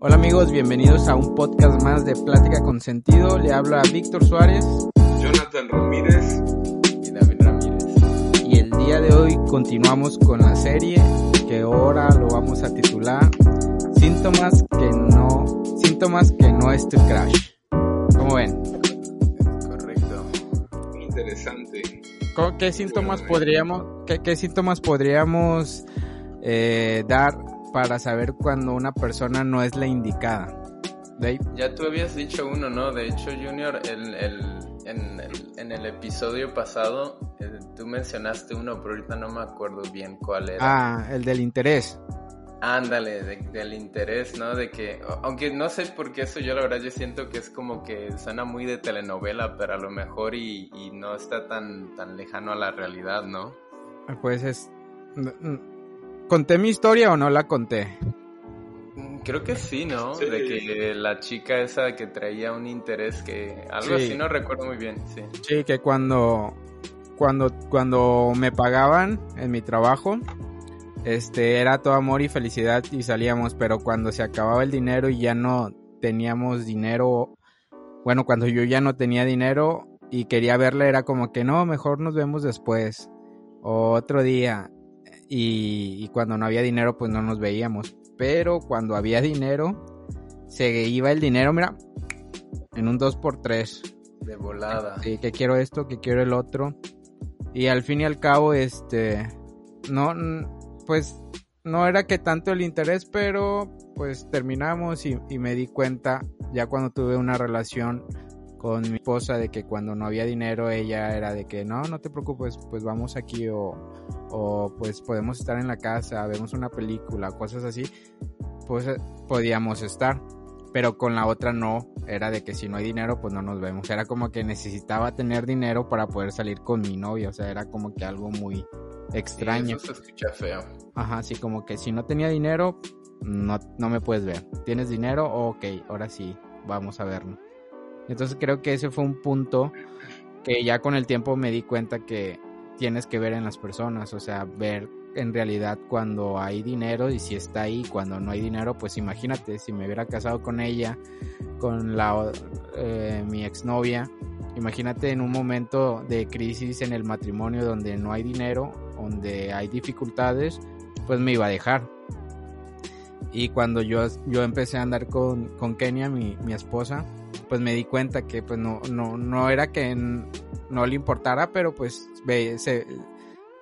Hola amigos, bienvenidos a un podcast más de Plática con Sentido. Le habla Víctor Suárez, Jonathan Ramírez y David Ramírez. Y el día de hoy continuamos con la serie que ahora lo vamos a titular Síntomas que no, síntomas que no es tu crash. ¿Cómo ven? Correcto. Muy interesante. ¿Qué síntomas podríamos, qué, qué síntomas podríamos eh, dar para saber cuando una persona no es la indicada? Dave. Ya tú habías dicho uno, ¿no? De hecho, Junior, el, el, en, el, en, el, episodio pasado, eh, tú mencionaste uno, pero ahorita no me acuerdo bien cuál era. Ah, el del interés. Ándale, de, del interés, ¿no? De que, aunque no sé por qué eso, yo la verdad yo siento que es como que suena muy de telenovela, pero a lo mejor y, y no está tan, tan lejano a la realidad, ¿no? Pues es... ¿Conté mi historia o no la conté? Creo que sí, ¿no? Sí. De que la chica esa que traía un interés que... Algo sí. así, no recuerdo muy bien, sí. Sí, que cuando... Cuando, cuando me pagaban en mi trabajo, este era todo amor y felicidad y salíamos, pero cuando se acababa el dinero y ya no teníamos dinero, bueno, cuando yo ya no tenía dinero y quería verle era como que no, mejor nos vemos después o otro día y, y cuando no había dinero pues no nos veíamos, pero cuando había dinero se iba el dinero, mira, en un 2x3. De volada. Sí, que quiero esto, que quiero el otro. Y al fin y al cabo, este, no, pues no era que tanto el interés, pero pues terminamos y, y, me di cuenta ya cuando tuve una relación con mi esposa de que cuando no había dinero ella era de que no, no te preocupes, pues vamos aquí o, o pues podemos estar en la casa, vemos una película, cosas así, pues podíamos estar. Pero con la otra no, era de que si no hay dinero, pues no nos vemos. Era como que necesitaba tener dinero para poder salir con mi novia. O sea, era como que algo muy extraño. Sí, eso se escucha feo. Ajá, así como que si no tenía dinero, no, no me puedes ver. ¿Tienes dinero? ok, ahora sí, vamos a vernos. Entonces creo que ese fue un punto que ya con el tiempo me di cuenta que tienes que ver en las personas, o sea, ver en realidad cuando hay dinero y si está ahí, cuando no hay dinero, pues imagínate, si me hubiera casado con ella, con la eh, mi exnovia, imagínate en un momento de crisis en el matrimonio donde no hay dinero, donde hay dificultades, pues me iba a dejar. Y cuando yo, yo empecé a andar con, con Kenia, mi, mi esposa, pues me di cuenta que pues no, no, no era que no le importara, pero pues ve, se,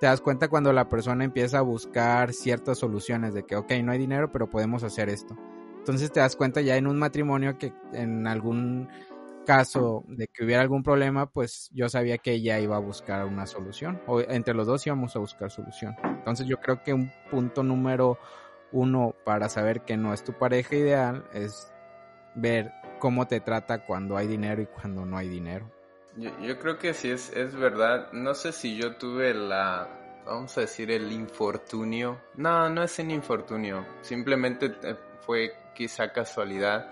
te das cuenta cuando la persona empieza a buscar ciertas soluciones de que, ok, no hay dinero, pero podemos hacer esto. Entonces te das cuenta ya en un matrimonio que en algún caso de que hubiera algún problema, pues yo sabía que ella iba a buscar una solución, o entre los dos íbamos a buscar solución. Entonces yo creo que un punto número uno para saber que no es tu pareja ideal es ver cómo te trata cuando hay dinero y cuando no hay dinero. Yo, yo, creo que sí es, es verdad. No sé si yo tuve la, vamos a decir, el infortunio. No, no es un infortunio. Simplemente fue quizá casualidad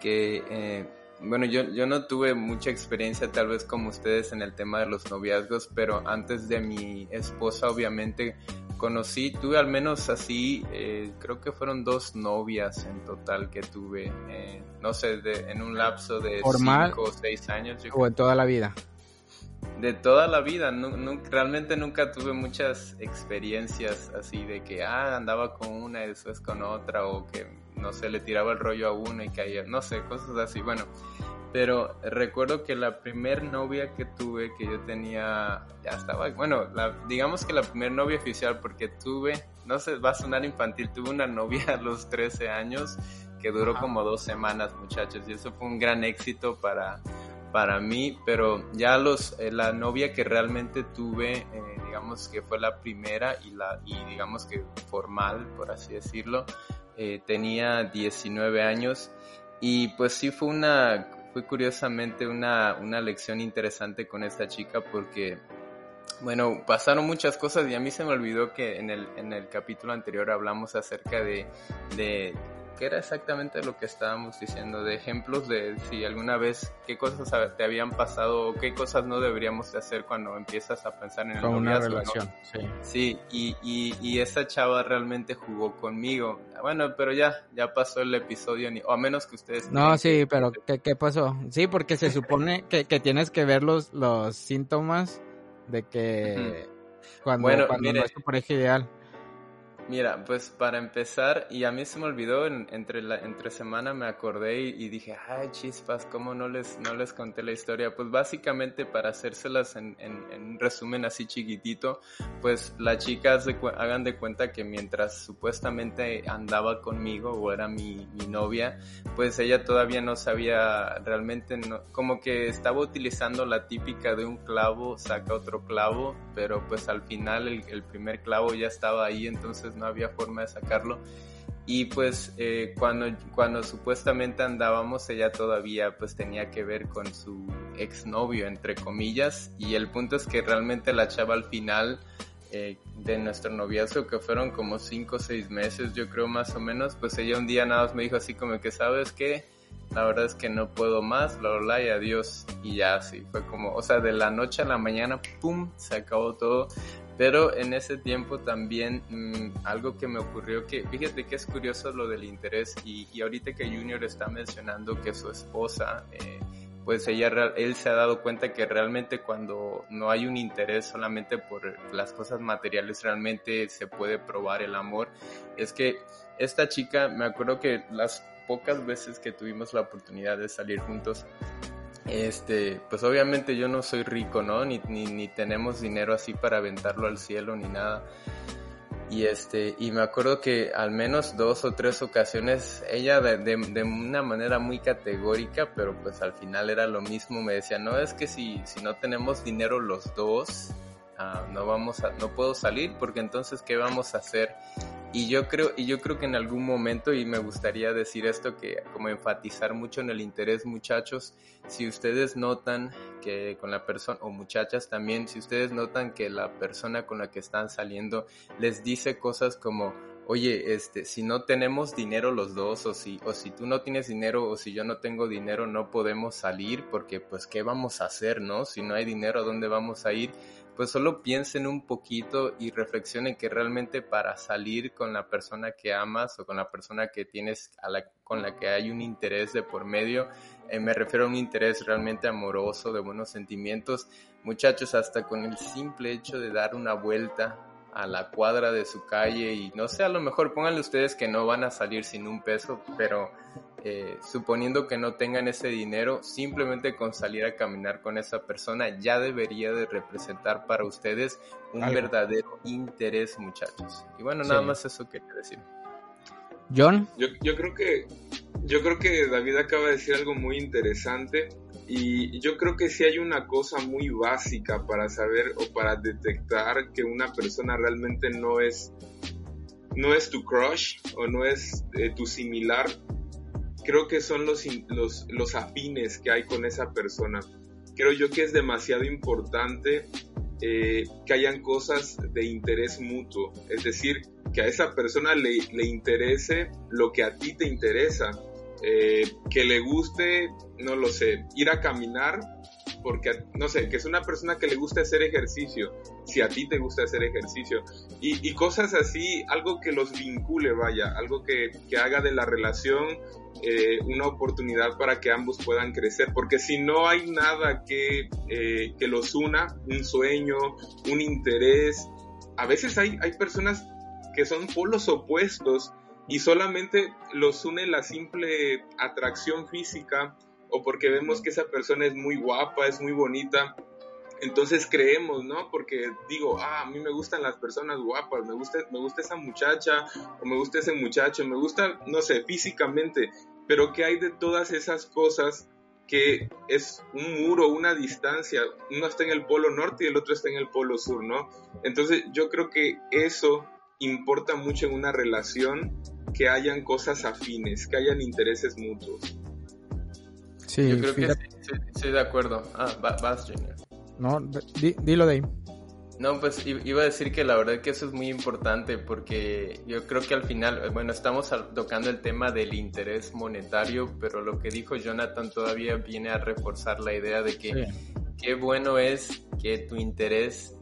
que, eh, bueno, yo, yo no tuve mucha experiencia tal vez como ustedes en el tema de los noviazgos, pero antes de mi esposa obviamente conocí, tuve al menos así, eh, creo que fueron dos novias en total que tuve, eh, no sé, de, en un lapso de ¿Formal, cinco o seis años. o en toda la vida. De toda la vida, no, no, realmente nunca tuve muchas experiencias así de que, ah, andaba con una y después con otra, o que, no sé, le tiraba el rollo a una y caía, no sé, cosas así. Bueno, pero recuerdo que la primer novia que tuve, que yo tenía, ya estaba, bueno, la, digamos que la primer novia oficial, porque tuve, no sé, va a sonar infantil, tuve una novia a los 13 años que duró Ajá. como dos semanas, muchachos, y eso fue un gran éxito para, para mí, pero ya los, eh, la novia que realmente tuve, eh, digamos que fue la primera y, la, y digamos que formal, por así decirlo, eh, tenía 19 años. Y pues sí fue una fue curiosamente una, una lección interesante con esta chica porque, bueno, pasaron muchas cosas y a mí se me olvidó que en el, en el capítulo anterior hablamos acerca de, de que era exactamente lo que estábamos diciendo, de ejemplos de si alguna vez qué cosas te habían pasado o qué cosas no deberíamos de hacer cuando empiezas a pensar en el Con una relación, sí. Sí, y, y, y, esa chava realmente jugó conmigo. Bueno, pero ya, ya pasó el episodio, ni, o a menos que ustedes... No, sí, pero ¿qué, ¿qué, pasó? Sí, porque se supone que, que, tienes que ver los, los síntomas de que cuando, bueno, cuando mire, no es tu pareja ideal. Mira, pues para empezar, y a mí se me olvidó, en, entre, la, entre semana me acordé y, dije, ay chispas, ¿cómo no les, no les conté la historia? Pues básicamente para hacérselas en, en, en un resumen así chiquitito, pues la chica se, hagan de cuenta que mientras supuestamente andaba conmigo o era mi, mi novia, pues ella todavía no sabía realmente, no, como que estaba utilizando la típica de un clavo, saca otro clavo, pero pues al final el, el primer clavo ya estaba ahí, entonces no había forma de sacarlo. Y pues eh, cuando, cuando supuestamente andábamos, ella todavía pues tenía que ver con su exnovio, entre comillas. Y el punto es que realmente la chava al final eh, de nuestro noviazgo, que fueron como 5 o 6 meses, yo creo más o menos, pues ella un día nada más me dijo así como que, ¿sabes qué? La verdad es que no puedo más, bla, bla, bla, y adiós. Y ya así, fue como, o sea, de la noche a la mañana, ¡pum!, se acabó todo. Pero en ese tiempo también mmm, algo que me ocurrió que, fíjate que es curioso lo del interés y, y ahorita que Junior está mencionando que su esposa, eh, pues ella, él se ha dado cuenta que realmente cuando no hay un interés solamente por las cosas materiales, realmente se puede probar el amor. Es que esta chica, me acuerdo que las pocas veces que tuvimos la oportunidad de salir juntos, este, pues obviamente yo no soy rico, ¿no? Ni, ni, ni, tenemos dinero así para aventarlo al cielo ni nada. Y este, y me acuerdo que al menos dos o tres ocasiones ella de, de, de, una manera muy categórica, pero pues al final era lo mismo, me decía, no, es que si, si no tenemos dinero los dos, uh, no vamos a, no puedo salir porque entonces qué vamos a hacer y yo creo y yo creo que en algún momento y me gustaría decir esto que como enfatizar mucho en el interés muchachos si ustedes notan que con la persona o muchachas también si ustedes notan que la persona con la que están saliendo les dice cosas como oye, este, si no tenemos dinero los dos, o si, o si tú no tienes dinero, o si yo no tengo dinero, no podemos salir, porque pues, ¿qué vamos a hacer, no? Si no hay dinero, ¿a dónde vamos a ir? Pues solo piensen un poquito y reflexionen que realmente para salir con la persona que amas o con la persona que tienes, con la que hay un interés de por medio, eh, me refiero a un interés realmente amoroso, de buenos sentimientos, muchachos, hasta con el simple hecho de dar una vuelta a la cuadra de su calle y no sé, a lo mejor pónganle ustedes que no van a salir sin un peso, pero eh, suponiendo que no tengan ese dinero, simplemente con salir a caminar con esa persona ya debería de representar para ustedes un Algo. verdadero interés, muchachos. Y bueno, nada sí. más eso quería decir. John. Yo, yo creo que yo creo que David acaba de decir algo muy interesante y yo creo que sí hay una cosa muy básica para saber o para detectar que una persona realmente no es, no es tu crush o no es eh, tu similar. Creo que son los, los, los afines que hay con esa persona. Creo yo que es demasiado importante eh, que hayan cosas de interés mutuo. Es decir, que a esa persona le, le interese lo que a ti te interesa eh, que le guste, no lo sé, ir a caminar, porque, no sé, que es una persona que le gusta hacer ejercicio, si a ti te gusta hacer ejercicio, y, cosas así, algo que los vincule, vaya, algo que, que haga de la relación eh, una oportunidad para que ambos puedan crecer, porque si no hay nada que, eh, que los una, un sueño, un interés, a veces hay, hay personas que son polos opuestos, y solamente los une la simple atracción física o porque vemos que esa persona es muy guapa, es muy bonita. Entonces creemos, ¿no? Porque digo, ah, a mí me gustan las personas guapas, me gusta, me gusta esa muchacha o me gusta ese muchacho, me gusta, no sé, físicamente, pero ¿qué hay de todas esas cosas que es un muro, una distancia? Uno está en el polo norte y el otro está en el polo sur, ¿no? Entonces yo creo que eso importa mucho en una relación que hayan cosas afines, que hayan intereses mutuos. Sí, yo creo fíjate. que sí, sí, de acuerdo. Ah, vas, Junior. No, di, dilo de ahí. No, pues iba a decir que la verdad que eso es muy importante porque yo creo que al final, eh, bueno, estamos tocando el tema del interés monetario, pero lo que dijo Jonathan todavía viene a reforzar la idea de que qué bueno es que tu interés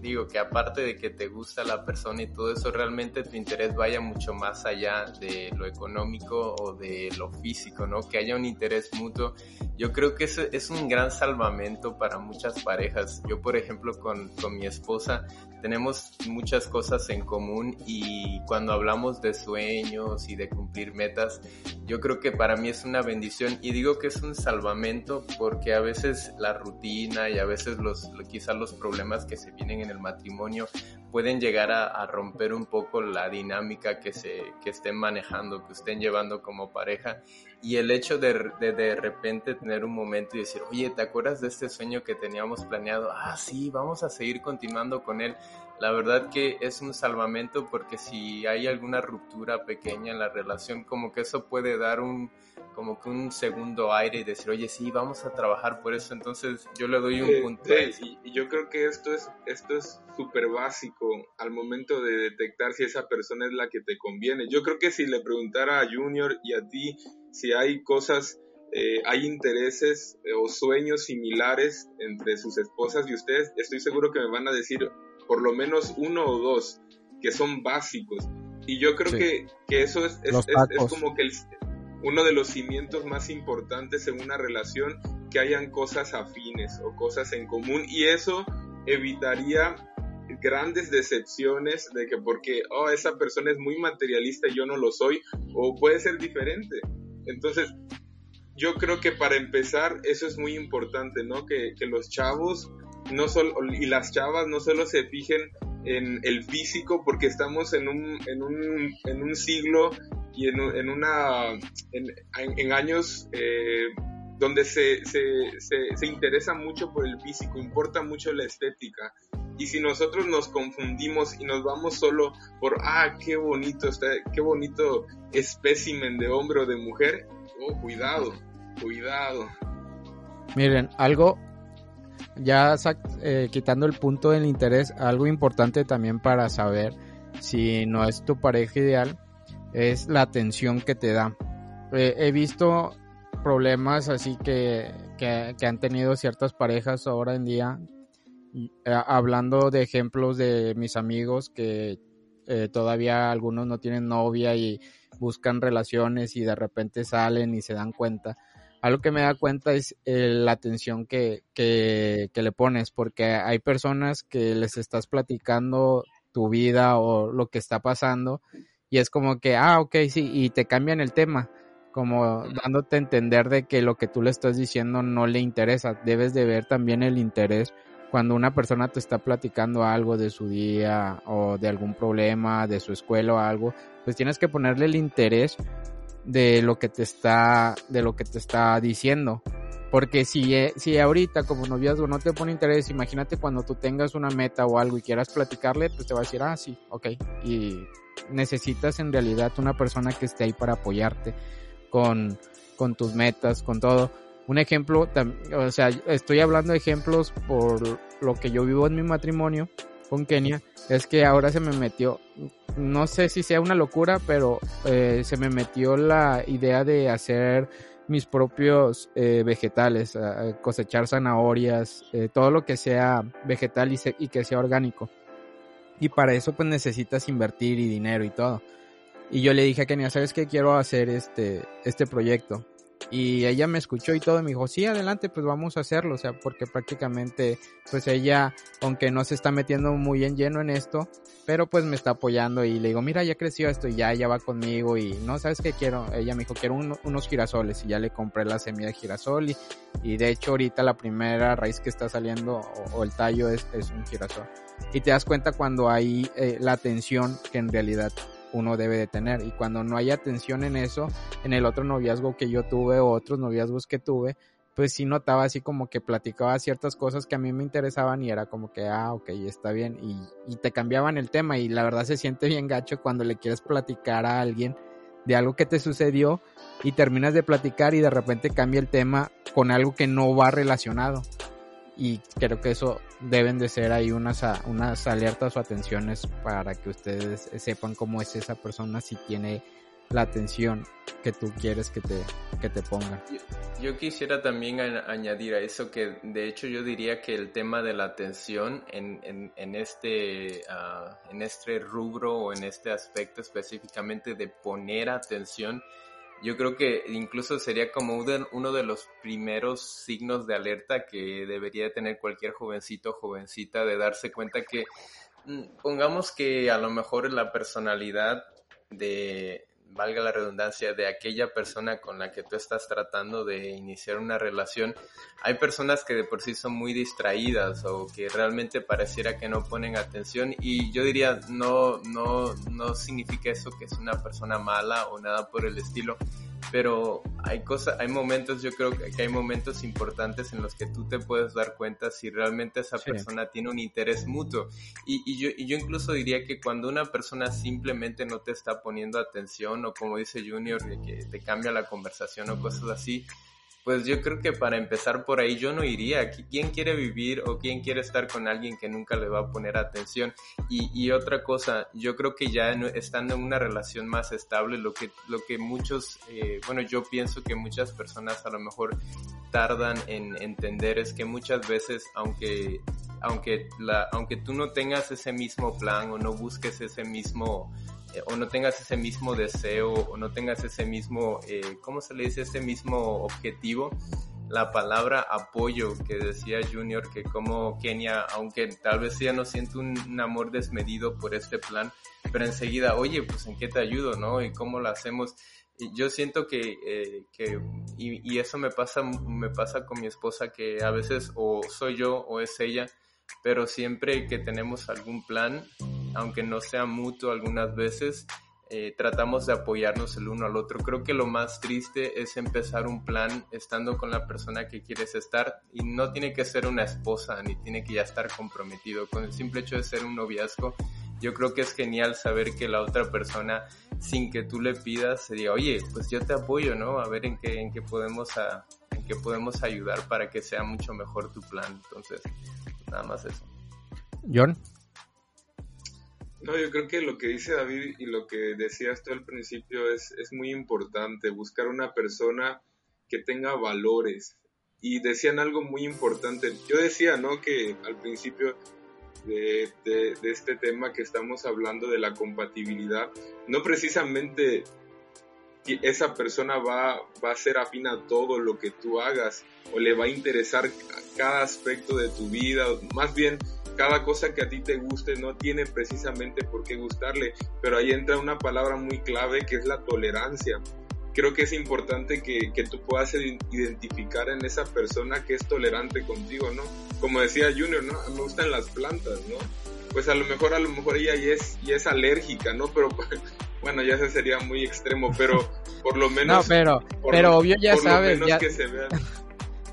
digo que aparte de que te gusta la persona y todo eso, realmente tu interés vaya mucho más allá de lo económico o de lo físico, ¿no? Que haya un interés mutuo. Yo creo que eso es un gran salvamento para muchas parejas. Yo, por ejemplo, con, con mi esposa tenemos muchas cosas en común y cuando hablamos de sueños y de cumplir metas, yo creo que para mí es una bendición y digo que es un salvamento porque a veces la rutina y a veces los quizás los problemas que se vienen en el matrimonio pueden llegar a, romper un poco la dinámica que se que estén manejando, que estén llevando como pareja y el hecho de, de, de repente tener un momento y decir, oye, ¿te acuerdas de este sueño que teníamos planeado? Ah, sí, vamos a seguir continuando con él la verdad que es un salvamento porque si hay alguna ruptura pequeña en la relación, como que eso puede dar un como que un segundo aire y decir, oye, sí, vamos a trabajar por eso. Entonces yo le doy un punto. y, yo creo que esto es esto es súper básico al momento de detectar si esa persona es la que te conviene. Yo creo que si le preguntara a Junior y a ti si hay cosas eh, hay intereses eh, o sueños similares entre sus esposas y ustedes, estoy seguro que me van a decir, por lo menos uno o dos que son básicos. Y yo creo que, que, eso es, es, como que uno de los cimientos más importantes en una relación, que hayan cosas afines o cosas en común. Y eso evitaría grandes decepciones de que porque, oh, esa persona es muy materialista y yo no lo soy, o puede ser diferente. Entonces, yo creo que para empezar, eso es muy importante, ¿no? Que, que los chavos no solo, y las chavas no solo se fijen en el físico porque estamos en un, en un, en un siglo y en, en una en, en años eh, donde se, se, se, interesa mucho por el físico, importa mucho la estética. Y si nosotros nos confundimos y nos vamos solo por, ah, qué bonito está, qué bonito espécimen de hombre o de mujer, oh, cuidado, cuidado. Miren, algo ya eh, quitando el punto del interés, algo importante también para saber si no es tu pareja ideal es la atención que te da. Eh, he visto problemas así que, que, han tenido ciertas parejas ahora en día, eh, hablando de ejemplos de mis amigos que todavía algunos no tienen novia y buscan relaciones y de repente salen y se dan cuenta algo que me da cuenta es eh, la atención que, que, le pones, porque hay personas que les estás platicando tu vida o lo que está pasando y es como que, ah, ok, sí, y te cambian el tema, como dándote a entender de que lo que tú le estás diciendo no le interesa. Debes de ver también el interés cuando una persona te está platicando algo de su día o de algún problema, de su escuela o algo, pues tienes que ponerle el interés de lo que te está, de lo que te está diciendo. Porque si, eh, si ahorita como noviazgo no te pone interés, imagínate cuando tú tengas una meta o algo y quieras platicarle, pues te va a decir, ah, sí, ok. Y necesitas en realidad una persona que esté ahí para apoyarte con, con tus metas, con todo. Un ejemplo, o sea, estoy hablando de ejemplos por lo que yo vivo en mi matrimonio con Kenia, es que ahora se me metió, no sé si sea una locura, pero eh, se me metió la idea de hacer mis propios eh, vegetales, cosechar zanahorias, eh, todo lo que sea vegetal y, y, que sea orgánico. Y para eso pues necesitas invertir y dinero y todo. Y yo le dije a Kenia, ¿sabes qué? Quiero hacer este, este proyecto. Y ella me escuchó y todo, y me dijo, sí, adelante, pues vamos a hacerlo, o sea, porque prácticamente, pues ella, aunque no se está metiendo muy en lleno en esto, pero pues me está apoyando y le digo, mira, ya creció esto y ya, ya va conmigo y no, ¿sabes qué quiero? Ella me dijo, quiero unos girasoles y ya le compré la semilla de girasol y, y de hecho ahorita la primera raíz que está saliendo o, el tallo es, es, un girasol. Y te das cuenta cuando hay eh, la atención que en realidad uno debe de tener. Y cuando no hay atención en eso, en el otro noviazgo que yo tuve o otros noviazgos que tuve, pues sí notaba así como que platicaba ciertas cosas que a mí me interesaban y era como que, ah, ok, está bien. Y, y te cambiaban el tema y la verdad se siente bien gacho cuando le quieres platicar a alguien de algo que te sucedió y terminas de platicar y de repente cambia el tema con algo que no va relacionado. Y creo que eso deben de ser ahí unas, unas alertas o atenciones para que ustedes sepan cómo es esa persona si tiene la atención que tú quieres que te, que te ponga. Yo, quisiera también añadir a eso que de hecho yo diría que el tema de la atención en, en, en este, uh, en este rubro o en este aspecto específicamente de poner atención, yo creo que incluso sería como uno de los primeros signos de alerta que debería tener cualquier jovencito o jovencita de darse cuenta que mm, pongamos que a lo mejor la personalidad de, valga la redundancia, de aquella persona con la que tú estás tratando de iniciar una relación, hay personas que de por sí son muy distraídas o que realmente pareciera que no ponen atención y yo diría no, no, no significa eso que es una persona mala o nada por el estilo, pero hay cosas, hay momentos, yo creo que hay momentos importantes en los que tú te puedes dar cuenta si realmente esa persona tiene un interés mutuo. Y, y, yo, y yo incluso diría que cuando una persona simplemente no te está poniendo atención o como dice Junior, que te cambia la conversación o cosas así, pues yo creo que para empezar por ahí yo no iría. ¿Quién quiere vivir o quién quiere estar con alguien que nunca le va a poner atención? Y, otra cosa, yo creo que ya estando en una relación más estable, lo que, lo que muchos, eh, bueno, yo pienso que muchas personas a lo mejor tardan en entender es que muchas veces, aunque aunque, aunque tú no tengas ese mismo plan o no busques ese mismo eh, o no tengas ese mismo deseo o no tengas ese mismo, eh, ¿cómo se le dice? Ese mismo objetivo. La palabra apoyo que decía Junior, que como Kenia, aunque tal vez ella no siente un, amor desmedido por este plan, pero enseguida, oye, pues en qué te ayudo, ¿no? Y cómo lo hacemos. Yo siento que, eh, que y, y, eso me pasa, me pasa con mi esposa, que a veces o soy yo o es ella, pero siempre que tenemos algún plan, aunque no sea mutuo algunas veces, eh, tratamos de apoyarnos el uno al otro. Creo que lo más triste es empezar un plan estando con la persona que quieres estar y no tiene que ser una esposa ni tiene que ya estar comprometido. Con el simple hecho de ser un noviazgo, yo creo que es genial saber que la otra persona, sin que tú le pidas, se diga, oye, pues yo te apoyo, ¿no? A ver en qué, en qué podemos a, qué podemos ayudar para que sea mucho mejor tu plan. Entonces, nada más eso. John. No, yo creo que lo que dice David y lo que decías tú al principio es, es muy importante, buscar una persona que tenga valores. Y decían algo muy importante. Yo decía, ¿no? Que al principio de, de, de, este tema que estamos hablando de la compatibilidad, no precisamente esa persona va, va a ser afín a todo lo que tú hagas o le va a interesar cada aspecto de tu vida, más bien cada cosa que a ti te guste no tiene precisamente por qué gustarle, pero ahí entra una palabra muy clave que es la tolerancia. Creo que es importante que, que tú puedas identificar en esa persona que es tolerante contigo, ¿no? Como decía Junior, ¿no? Me gustan las plantas, ¿no? Pues a lo mejor, a lo mejor ella ya es, ya es alérgica, ¿no? Pero bueno, ya se sería muy extremo, pero por lo menos... No, pero, pero obvio ya sabes, ya... Que se vean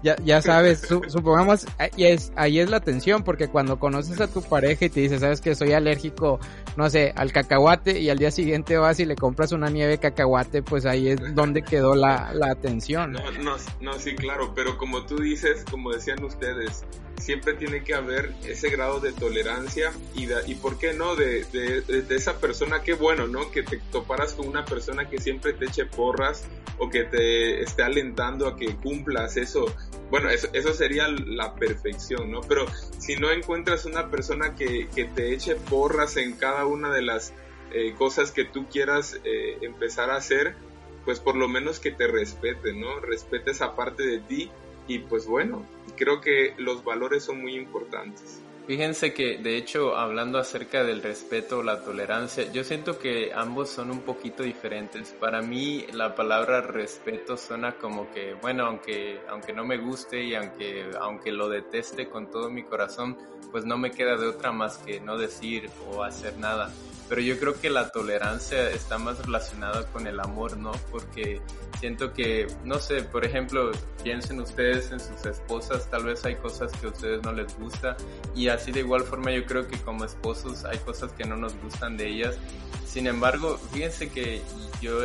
ya, ya sabes, supongamos, ahí es, ahí es la tensión, porque cuando conoces a tu pareja y te dice, sabes que soy alérgico, no sé, al cacahuate, y al día siguiente vas y le compras una nieve de cacahuate, pues ahí es donde quedó la, la tensión. No, no, no, sí, claro, pero como tú dices, como decían ustedes, siempre tiene que haber ese grado de tolerancia y, y por qué no, de, de, de, esa persona, qué bueno, ¿no? Que te toparas con una persona que siempre te eche porras o que te esté alentando a que cumplas eso. Bueno, eso, eso sería la perfección, ¿no? Pero si no encuentras una persona que, que te eche porras en cada una de las eh, cosas que tú quieras eh, empezar a hacer, pues por lo menos que te respete, ¿no? Respete esa parte de ti y pues bueno, creo que los valores son muy importantes. Fíjense que, de hecho, hablando acerca del respeto o la tolerancia, yo siento que ambos son un poquito diferentes. Para mí, la palabra respeto suena como que, bueno, aunque, aunque no me guste y aunque, aunque lo deteste con todo mi corazón, pues no me queda de otra más que no decir o hacer nada pero yo creo que la tolerancia está más relacionada con el amor, ¿no? Porque siento que, no sé, por ejemplo, piensen ustedes en sus esposas, tal vez hay cosas que a ustedes no les gusta y así de igual forma yo creo que como esposos hay cosas que no nos gustan de ellas. Sin embargo, fíjense que yo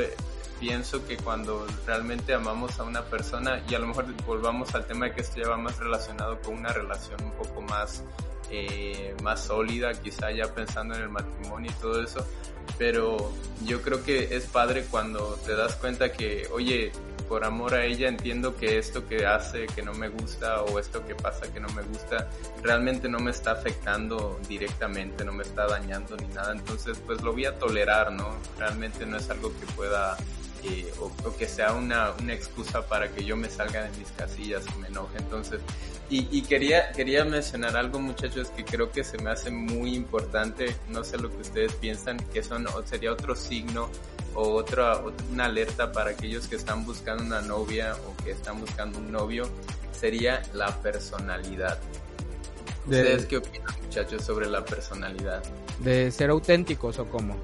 pienso que cuando realmente amamos a una persona, y a lo mejor volvamos al tema que esto ya va más relacionado con una relación un poco más, eh, más sólida, quizá ya pensando en el matrimonio y todo eso, pero yo creo que es padre cuando te das cuenta que, oye, por amor a ella entiendo que esto que hace que no me gusta o esto que pasa que no me gusta realmente no me está afectando directamente, no me está dañando ni nada, entonces pues lo voy a tolerar, ¿no? Realmente no es algo que pueda eh, o, que sea una, una excusa para que yo me salga de mis casillas o me enoje, entonces y, quería, quería mencionar algo, muchachos, que creo que se me hace muy importante. No sé lo que ustedes piensan, que son, sería otro signo o otra, una alerta para aquellos que están buscando una novia o que están buscando un novio. Sería la personalidad. ¿Ustedes qué opinan, muchachos, sobre la personalidad? ¿De ser auténticos o cómo?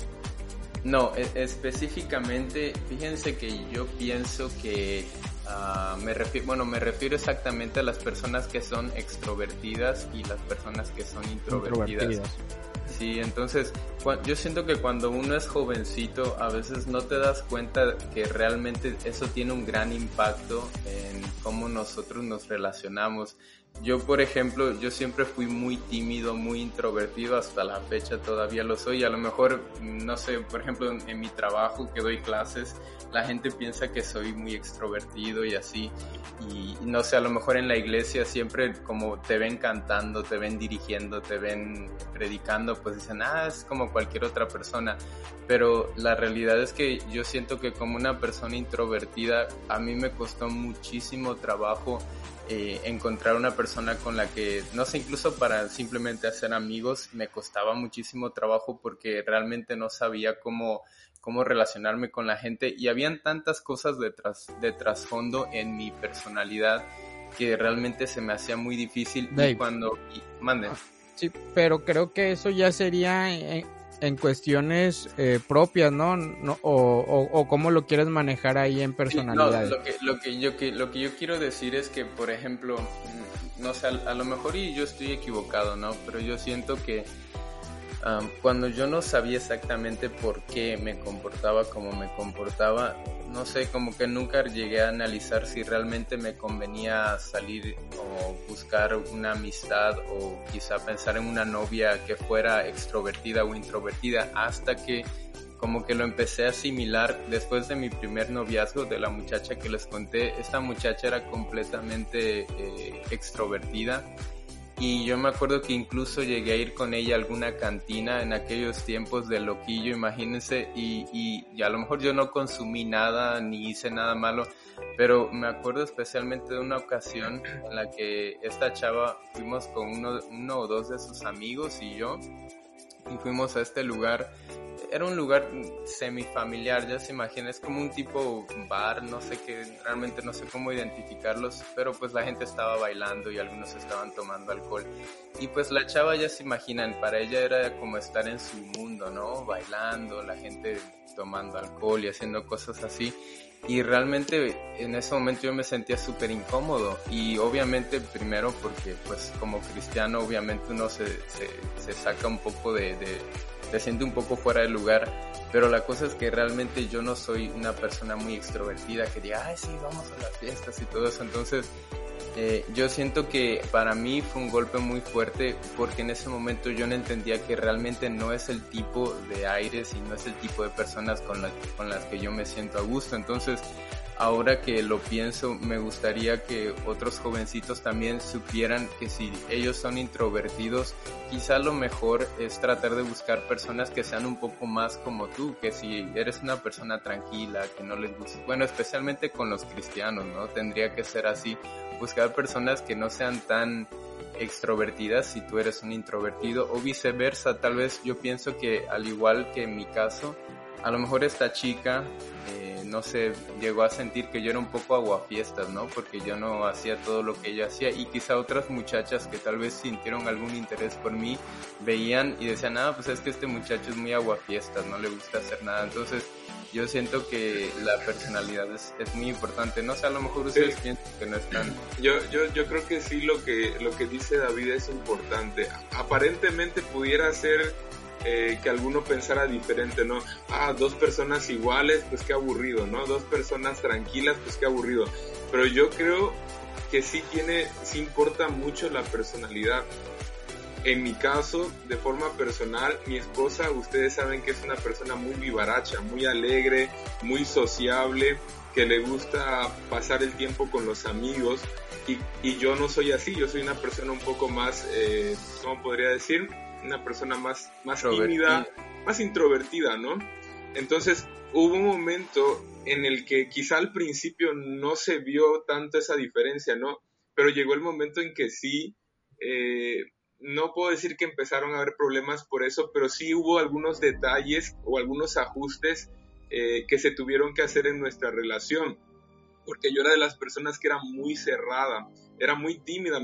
No, e, específicamente, fíjense que yo pienso que Ah, me refiero, bueno, me refiero exactamente a las personas que son extrovertidas y las personas que son introvertidas. Sí, entonces yo siento que cuando uno es jovencito a veces no te das cuenta que realmente eso tiene un gran impacto en cómo nosotros nos relacionamos. Yo, por ejemplo, yo siempre fui muy tímido, muy introvertido, hasta la fecha todavía lo soy. A lo mejor, no sé, por ejemplo, en, mi trabajo que doy clases, la gente piensa que soy muy extrovertido y así. Y no sé, a lo mejor en la iglesia siempre como te ven cantando, te ven dirigiendo, te ven predicando, pues dicen, ah, es como cualquier otra persona. Pero la realidad es que yo siento que como una persona introvertida, a mí me costó muchísimo trabajo eh, encontrar una persona con la que, no sé, incluso para simplemente hacer amigos, me costaba muchísimo trabajo porque realmente no sabía cómo, cómo relacionarme con la gente y habían tantas cosas de, de trasfondo en mi personalidad que realmente se me hacía muy difícil y cuando... mande. Sí, pero creo que eso ya sería en cuestiones eh, propias, ¿no? no o, o, cómo lo quieres manejar ahí en personalidad. no, lo que, lo, que yo, que, lo que yo quiero decir es que, por ejemplo, mm, no sé, a, lo mejor y yo estoy equivocado, ¿no? Pero yo siento que cuando yo no sabía exactamente por qué me comportaba como me comportaba, no sé, como que nunca llegué a analizar si realmente me convenía salir o buscar una amistad o quizá pensar en una novia que fuera extrovertida o introvertida hasta que como que lo empecé a asimilar después de mi primer noviazgo de la muchacha que les conté. Esta muchacha era completamente eh, extrovertida y yo me acuerdo que incluso llegué a ir con ella a alguna cantina en aquellos tiempos de loquillo, imagínense, y, y, a lo mejor yo no consumí nada ni hice nada malo, pero me acuerdo especialmente de una ocasión en la que esta chava fuimos con uno, uno o dos de sus amigos y yo, y fuimos a este lugar era un lugar semifamiliar, ya se imagina, es como un tipo bar, no sé qué, realmente no sé cómo identificarlos, pero pues la gente estaba bailando y algunos estaban tomando alcohol. Y pues la chava ya se imaginan, para ella era como estar en su mundo, ¿no? Bailando, la gente tomando alcohol y haciendo cosas así. Y realmente en ese momento yo me sentía súper incómodo y obviamente primero porque pues como cristiano obviamente uno se, se, se saca un poco de, de te siente un poco fuera de lugar, pero la cosa es que realmente yo no soy una persona muy extrovertida que diga, ay, sí, vamos a las fiestas y todo eso. Entonces, eh, yo siento que para mí fue un golpe muy fuerte porque en ese momento yo no entendía que realmente no es el tipo de aires y no es el tipo de personas con, con las que yo me siento a gusto. Entonces, ahora que lo pienso, me gustaría que otros jovencitos también supieran que si ellos son introvertidos, quizá lo mejor es tratar de buscar personas que sean un poco más como que si eres una persona tranquila, que no les gusta, bueno, especialmente con los cristianos, ¿no? Tendría que ser así, buscar personas que no sean tan extrovertidas si tú eres un introvertido o viceversa, tal vez yo pienso que al igual que en mi caso, a lo mejor esta chica no sé, llegó a sentir que yo era un poco aguafiestas, ¿no? Porque yo no hacía todo lo que ella hacía y quizá otras muchachas que tal vez sintieron algún interés por mí veían y decían, ah, pues es que este muchacho es muy aguafiestas, no le gusta hacer nada. Entonces, yo siento que la personalidad es, muy importante. No sé, a lo mejor ustedes piensan que no es tan... Yo, yo, yo creo que sí lo que, lo que dice David es importante. Aparentemente pudiera ser eh, que alguno pensara diferente, ¿no? Ah, dos personas iguales, pues qué aburrido, ¿no? Dos personas tranquilas, pues qué aburrido. Pero yo creo que sí tiene, sí importa mucho la personalidad. En mi caso, de forma personal, mi esposa, ustedes saben que es una persona muy vivaracha, muy alegre, muy sociable, que le gusta pasar el tiempo con los amigos. Y, y yo no soy así, yo soy una persona un poco más, eh, ¿cómo podría decir? Una persona más, más tímida, más introvertida, ¿no? Entonces, hubo un momento en el que quizá al principio no se vio tanto esa diferencia, ¿no? Pero llegó el momento en que sí, eh, no puedo decir que empezaron a haber problemas por eso, pero sí hubo algunos detalles o algunos ajustes eh, que se tuvieron que hacer en nuestra relación. Porque yo era de las personas que era muy cerrada, era muy tímida.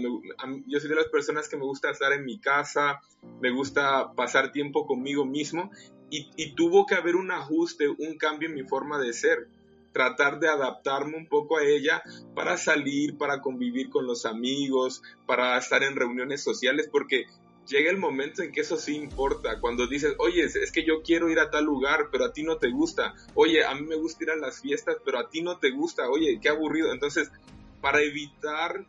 yo soy de las personas que me gusta estar en mi casa, me gusta pasar tiempo conmigo mismo y, tuvo que haber un ajuste, un cambio en mi forma de ser tratar de adaptarme un poco a ella para salir, para convivir con los amigos, para estar en reuniones sociales, porque llega el momento en que eso sí importa, cuando dices, oye, es que yo quiero ir a tal lugar, pero a ti no te gusta, oye, a mí me gusta ir a las fiestas, pero a ti no te gusta, oye, qué aburrido. Entonces, para evitar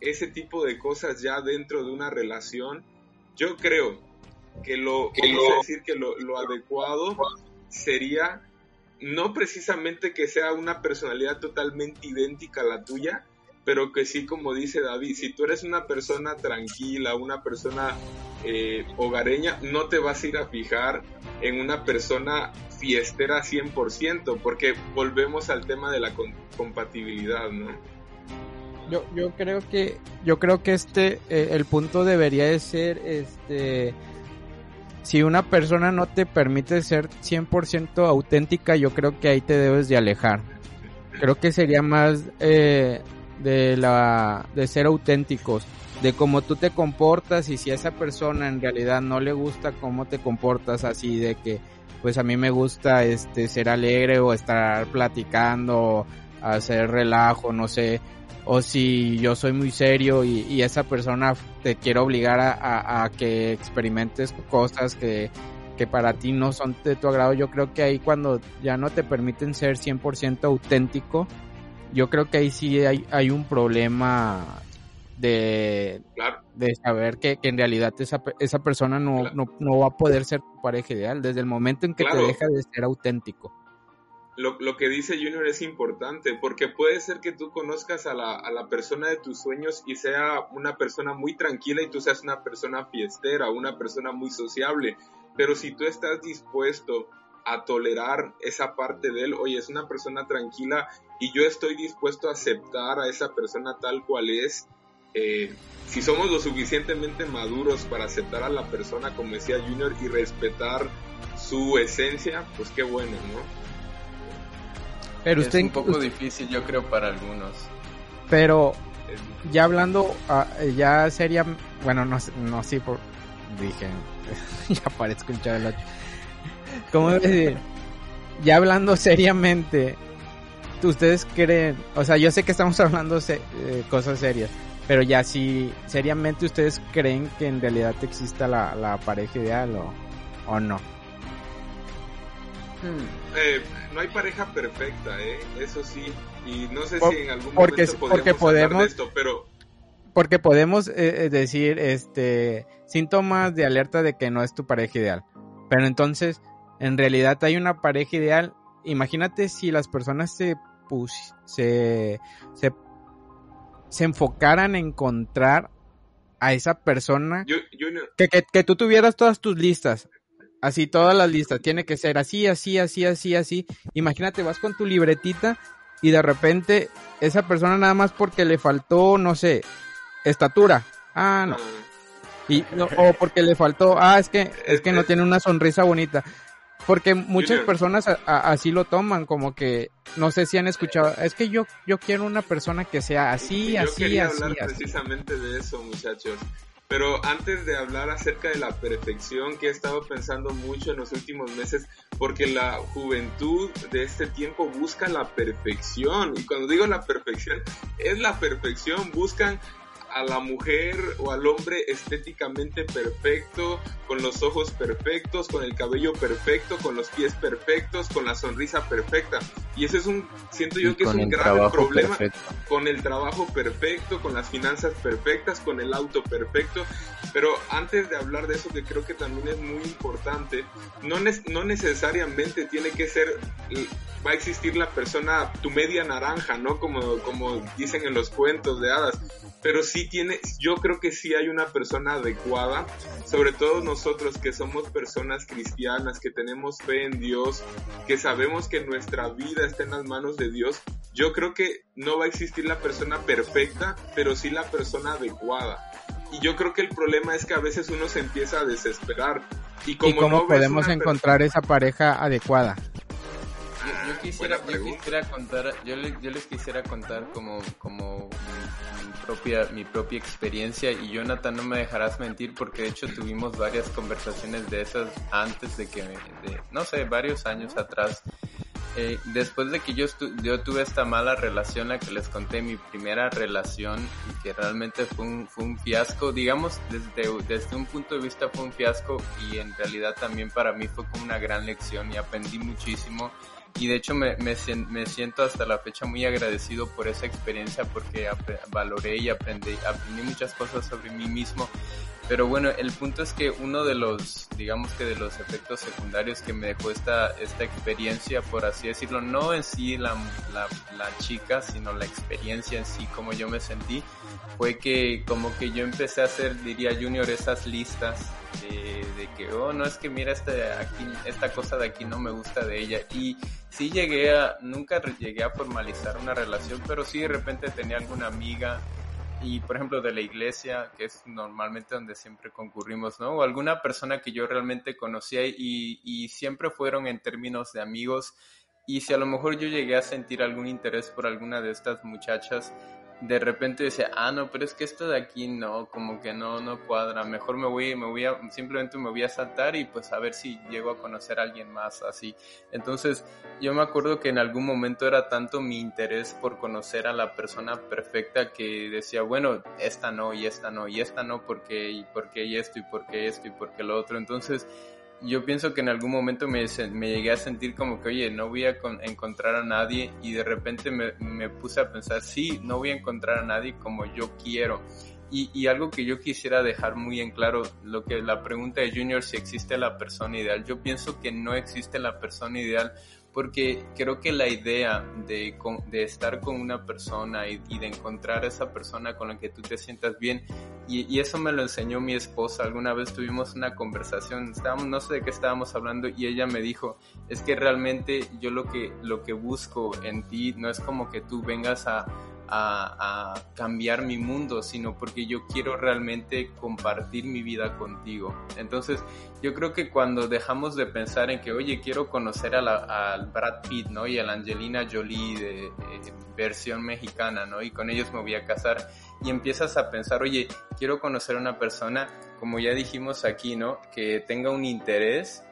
ese tipo de cosas ya dentro de una relación, yo creo que lo, que lo, decir que lo, lo adecuado sería no precisamente que sea una personalidad totalmente idéntica a la tuya, pero que sí, como dice David, si tú eres una persona tranquila, una persona eh, hogareña, no te vas a ir a fijar en una persona fiestera 100%, porque volvemos al tema de la compatibilidad, ¿no? Yo, yo creo que yo creo que este eh, el punto debería de ser este si una persona no te permite ser 100% auténtica, yo creo que ahí te debes de alejar. Creo que sería más eh, de la de ser auténticos, de cómo tú te comportas y si a esa persona en realidad no le gusta cómo te comportas así de que pues a mí me gusta este ser alegre o estar platicando, hacer relajo, no sé, o si yo soy muy serio y, esa persona te quiere obligar a, que experimentes cosas que, que, para ti no son de tu agrado, yo creo que ahí cuando ya no te permiten ser 100% auténtico, yo creo que ahí sí hay, hay un problema de, de saber que, en realidad esa, esa persona no, no, va a poder ser tu pareja ideal desde el momento en que te deja de ser auténtico. Lo, que dice Junior es importante, porque puede ser que tú conozcas a la, a la, persona de tus sueños y sea una persona muy tranquila y tú seas una persona fiestera, una persona muy sociable, pero si tú estás dispuesto a tolerar esa parte de él, oye, es una persona tranquila y yo estoy dispuesto a aceptar a esa persona tal cual es, eh, si somos lo suficientemente maduros para aceptar a la persona, como decía Junior, y respetar su esencia, pues qué bueno, ¿no? Pero es un poco difícil, yo creo, para algunos. Pero ya hablando, ah, ya sería, bueno, no, no sí, por, dije, ya parezco un chaval. ¿Cómo decir? Ya hablando seriamente, ¿ustedes creen, o sea, yo sé que estamos hablando de eh, cosas serias, pero ya si seriamente ustedes creen que en realidad exista la, la pareja ideal o, o no? Hmm. Eh, no hay pareja perfecta, ¿eh? Eso sí. Y no sé si en algún porque, momento porque podemos, esto, pero... Porque podemos eh, eh, decir este síntomas de alerta de que no es tu pareja ideal. Pero entonces, en realidad hay una pareja ideal. Imagínate si las personas se, se, se, se enfocaran en encontrar a esa persona que, que, que, tú tuvieras todas tus listas Así, todas las listas. Tiene que ser así, así, así, así, así. Imagínate, vas con tu libretita y de repente esa persona nada más porque le faltó, no sé, estatura. Ah, no. Y, o porque le faltó, ah, es que, es que no tiene una sonrisa bonita. Porque muchas personas así lo toman, como que, no sé si han escuchado, es que yo, yo quiero una persona que sea así, así, así. hablar precisamente de eso, muchachos. Pero antes de hablar acerca de la perfección, que he estado pensando mucho en los últimos meses, porque la juventud de este tiempo busca la perfección. Y cuando digo la perfección, es la perfección. Buscan a la mujer o al hombre estéticamente perfecto, con los ojos perfectos, con el cabello perfecto, con los pies perfectos, con la sonrisa perfecta. Y ese es un, siento yo que es un grave problema con el trabajo perfecto, con las finanzas perfectas, con el auto perfecto. Pero antes de hablar de eso, que creo que también es muy importante, no, no necesariamente tiene que ser va a existir la persona, tu media naranja, ¿no? Como, como dicen en los cuentos de hadas. Pero sí tiene, yo creo que sí hay una persona adecuada, sobre todo nosotros que somos personas cristianas, que tenemos fe en Dios, que sabemos que nuestra vida está en las manos de Dios. Yo creo que no va a existir la persona perfecta, pero sí la persona adecuada. Y yo creo que el problema es que a veces uno se empieza a desesperar. ¿Y, como cómo podemos encontrar esa pareja adecuada? Yo, quisiera, yo quisiera contar, yo, yo les quisiera contar como, como mi, propia, mi propia experiencia. Y Jonathan no me dejarás mentir porque de hecho tuvimos varias conversaciones de esas antes de que, de, no sé, varios años atrás. Eh, después de que yo, yo tuve esta mala relación, la que les conté, mi primera relación, y que realmente fue un, fue un fiasco, digamos, desde, desde un punto de vista fue un fiasco y en realidad también para mí fue como una gran lección y aprendí muchísimo y de hecho me, me, siento hasta la fecha muy agradecido por esa experiencia porque valoré y aprendí, aprendí muchas cosas sobre mí mismo. Pero bueno, el punto es que uno de los, digamos que de los efectos secundarios que me dejó esta, esta experiencia, por así decirlo, no en sí la, la, la chica, sino la experiencia en sí, como yo me sentí, fue que como que yo empecé a hacer, diría Junior, esas listas de, que, oh, no es que mira este aquí, esta cosa de aquí no me gusta de ella. Y sí llegué a, nunca llegué a formalizar una relación, pero sí de repente tenía alguna amiga y por ejemplo de la iglesia, que es normalmente donde siempre concurrimos, ¿no? O alguna persona que yo realmente conocía y, y siempre fueron en términos de amigos. Y si a lo mejor yo llegué a sentir algún interés por alguna de estas muchachas, de repente decía, ah, no, pero es que esto de aquí no, como que no, no cuadra, mejor me voy, me voy a, simplemente me voy a saltar y pues a ver si llego a conocer a alguien más así. Entonces, yo me acuerdo que en algún momento era tanto mi interés por conocer a la persona perfecta que decía, bueno, esta no, y esta no, y esta no, porque, y porque y esto, y porque esto, y porque lo otro. Entonces, yo pienso que en algún momento me, llegué a sentir como que, oye, no voy a encontrar a nadie y de repente me, me, puse a pensar, sí, no voy a encontrar a nadie como yo quiero. Y, y, algo que yo quisiera dejar muy en claro, lo que la pregunta de Junior, si existe la persona ideal, yo pienso que no existe la persona ideal porque creo que la idea de, de estar con una persona y, de encontrar esa persona con la que tú te sientas bien, y, y, eso me lo enseñó mi esposa, alguna vez tuvimos una conversación, estábamos, no sé de qué estábamos hablando, y ella me dijo, es que realmente yo lo que, lo que busco en ti no es como que tú vengas a a, cambiar mi mundo, sino porque yo quiero realmente compartir mi vida contigo. Entonces, yo creo que cuando dejamos de pensar en que, oye, quiero conocer al Brad Pitt, ¿no? Y a la Angelina Jolie de, eh, versión mexicana, ¿no? Y con ellos me voy a casar. Y empiezas a pensar, oye, quiero conocer a una persona, como ya dijimos aquí, ¿no? Que tenga un interés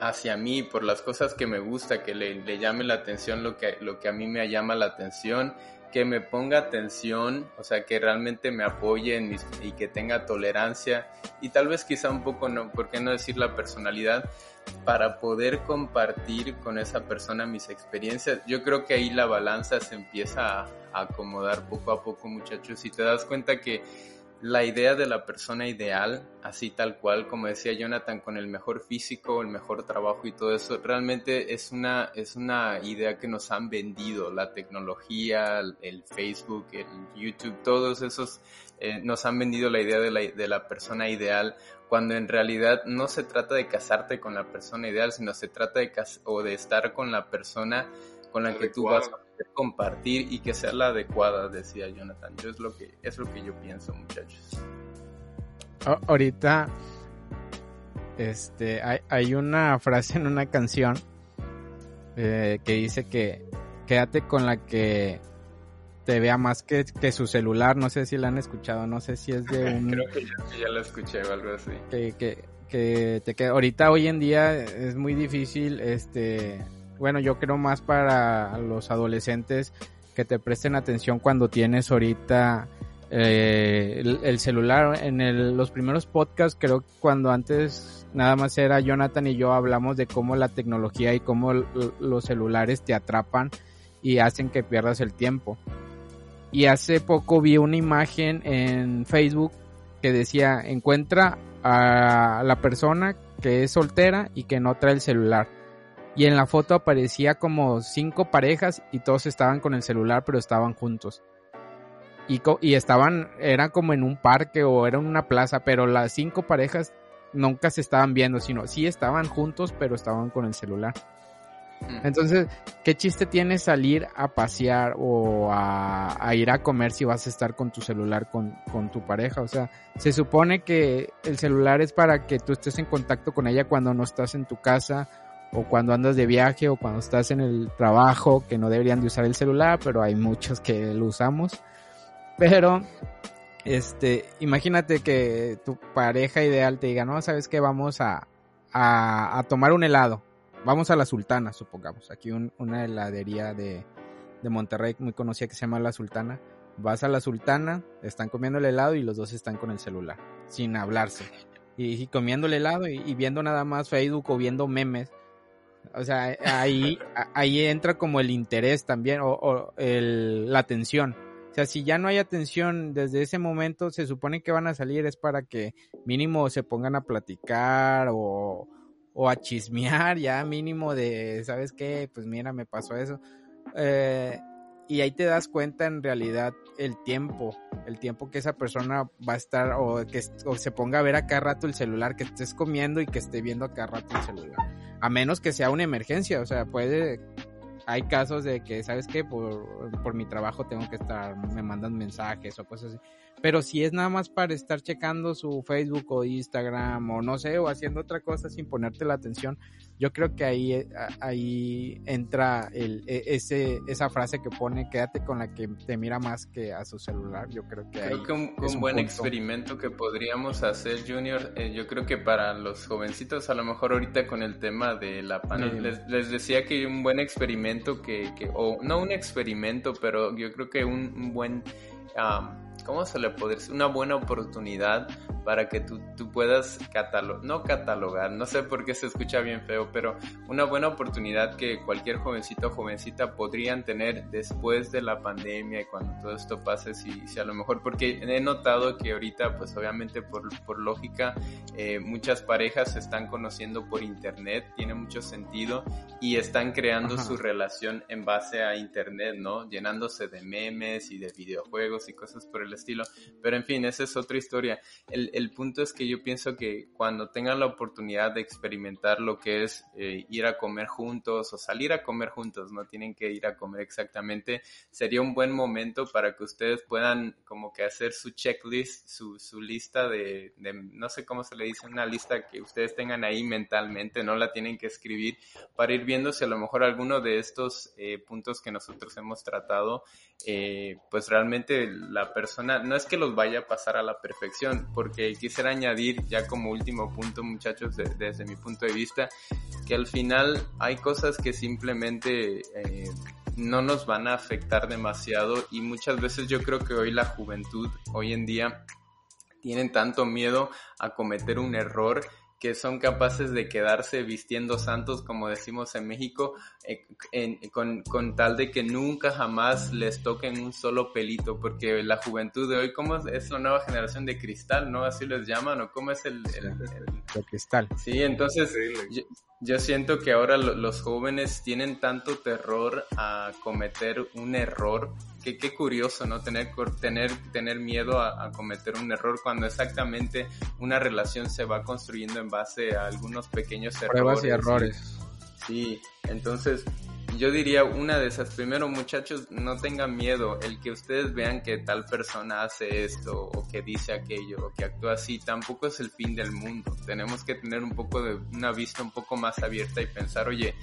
hacia mí por las cosas que me gusta, que le, le llame la atención lo que, lo que a mí me llama la atención, que me ponga atención, o sea, que realmente me apoye y que tenga tolerancia y tal vez quizá un poco, no, ¿por qué no decir la personalidad? Para poder compartir con esa persona mis experiencias. Yo creo que ahí la balanza se empieza a acomodar poco a poco, muchachos, y te das cuenta que la idea de la persona ideal, así tal cual, como decía Jonathan, con el mejor físico, el mejor trabajo y todo eso, realmente es una, es una idea que nos han vendido, la tecnología, el, Facebook, el YouTube, todos esos eh, nos han vendido la idea de la, de la persona ideal, cuando en realidad no se trata de casarte con la persona ideal, sino se trata de, o de estar con la persona con la que tú vas a compartir y que sea la adecuada, decía Jonathan. Yo es lo que, es lo que yo pienso, muchachos. ahorita, este, hay, una frase en una canción eh, que dice que quédate con la que te vea más que, que, su celular. No sé si la han escuchado, no sé si es de un... Creo que ya, la escuché o algo así. Que, que, que te ahorita hoy en día es muy difícil, este bueno, yo creo más para los adolescentes que te presten atención cuando tienes ahorita eh, el, celular. En los primeros podcasts, creo que cuando antes nada más era Jonathan y yo hablamos de cómo la tecnología y cómo los celulares te atrapan y hacen que pierdas el tiempo. Y hace poco vi una imagen en Facebook que decía, encuentra a la persona que es soltera y que no trae el celular. Y en la foto aparecía como cinco parejas y todos estaban con el celular pero estaban juntos. Y, y estaban, era como en un parque o era en una plaza, pero las cinco parejas nunca se estaban viendo, sino sí estaban juntos pero estaban con el celular. Entonces, ¿qué chiste tiene salir a pasear o a, ir a comer si vas a estar con tu celular con, con, tu pareja? O sea, se supone que el celular es para que tú estés en contacto con ella cuando no estás en tu casa o cuando andas de viaje o cuando estás en el trabajo, que no deberían de usar el celular, pero hay muchos que lo usamos. Pero, este, imagínate que tu pareja ideal te diga, no, sabes que vamos a, a, tomar un helado vamos a la Sultana, supongamos, aquí una heladería de, de Monterrey muy conocida que se llama La Sultana. Vas a la Sultana, están comiendo el helado y los dos están con el celular, sin hablarse. Y, comiendo el helado y, viendo nada más Facebook o viendo memes. O sea, ahí, ahí entra como el interés también o, el, la atención. O sea, si ya no hay atención desde ese momento, se supone que van a salir es para que mínimo se pongan a platicar o, o a chismear ya mínimo de, ¿sabes qué? Pues mira, me pasó eso. Eh, y ahí te das cuenta en realidad el tiempo, el tiempo que esa persona va a estar o que se ponga a ver a cada rato el celular, que estés comiendo y que esté viendo a cada rato el celular. A menos que sea una emergencia, o sea, puede hay casos de que, ¿sabes qué? Por, por mi trabajo tengo que estar, me mandan mensajes o cosas así. Pero si es nada más para estar checando su Facebook o Instagram o no sé, o haciendo otra cosa sin ponerte la atención, yo creo que ahí, eh, ahí entra el, e, ese, esa frase que pone, quédate con la que te mira más que a su celular. Yo creo que creo que un, buen experimento que podríamos hacer, Junior, eh, yo creo que para los jovencitos, a lo mejor ahorita con el tema de la pandemia, les, decía que un buen experimento que, que, o no un experimento, pero yo creo que un, buen... ¿cómo se le puede decir? Una buena oportunidad para que tú, tú puedas catalogar, no catalogar, no sé por qué se escucha bien feo, pero una buena oportunidad que cualquier jovencito o jovencita podrían tener después de la pandemia y cuando todo esto pase, si, si a lo mejor, porque he notado que ahorita, pues obviamente por, por lógica, eh, muchas parejas se están conociendo por internet, tiene mucho sentido y están creando su relación en base a internet, ¿no? Llenándose de memes y de videojuegos y cosas por el estilo. Pero en fin, esa es otra historia. El, el punto es que yo pienso que cuando tengan la oportunidad de experimentar lo que es eh, ir a comer juntos o salir a comer juntos, no tienen que ir a comer exactamente, sería un buen momento para que ustedes puedan como que hacer su checklist, su, su lista de, de, no sé cómo se le dice, una lista que ustedes tengan ahí mentalmente, no la tienen que escribir, para ir viendo si a lo mejor alguno de estos eh, puntos que nosotros hemos tratado, eh, pues realmente la persona no es que los vaya a pasar a la perfección, porque quisiera añadir ya como último punto, muchachos, desde mi punto de vista, que al final hay cosas que simplemente eh, no nos van a afectar demasiado y muchas veces yo creo que hoy la juventud, hoy en día, tienen tanto miedo a cometer un error que son capaces de quedarse vistiendo santos, como decimos en México, eh, con, con, tal de que nunca jamás les toquen un solo pelito, porque la juventud de hoy, ¿cómo es, la nueva generación de cristal, no? Así les llaman, ¿o cómo es el, el, cristal? Sí, entonces yo, siento que ahora los jóvenes tienen tanto terror a cometer un error Qué, qué, curioso, ¿no? Tener, tener, tener miedo a, cometer un error cuando exactamente una relación se va construyendo en base a algunos pequeños errores. Pruebas y errores. Sí, entonces yo diría una de esas. Primero, muchachos, no tengan miedo. El que ustedes vean que tal persona hace esto o que dice aquello o que actúa así, tampoco es el fin del mundo. Tenemos que tener un poco de una vista un poco más abierta y pensar, oye,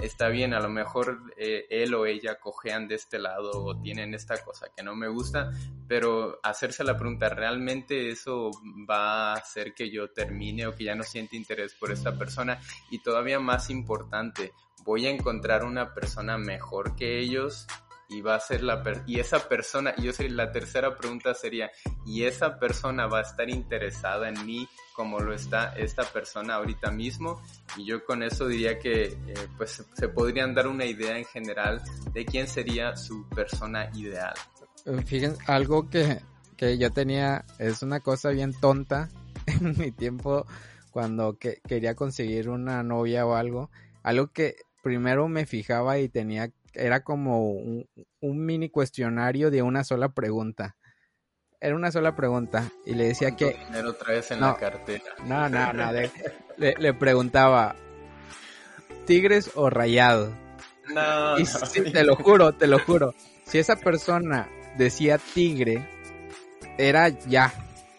está bien, a lo mejor eh, él o ella cojean de este lado o tienen esta cosa que no me gusta, pero hacerse la pregunta, ¿realmente eso va a hacer que yo termine o que ya no siente interés por esta persona? Y todavía más importante, ¿voy a encontrar una persona mejor que ellos? Y va a ser la y esa persona, yo sé, la tercera pregunta sería, ¿y esa persona va a estar interesada en mí como lo está esta persona ahorita mismo? Y yo con eso diría que eh, pues se podrían dar una idea en general de quién sería su persona ideal. Fíjense, algo que, que yo tenía, es una cosa bien tonta en mi tiempo cuando que, quería conseguir una novia o algo, algo que primero me fijaba y tenía era como un, mini cuestionario de una sola pregunta. Era una sola pregunta y le decía que... Dinero la cartera. No, no, no. le, preguntaba, ¿tigres o rayados? No, y, te lo juro, te lo juro. Si esa persona decía tigre, era ya,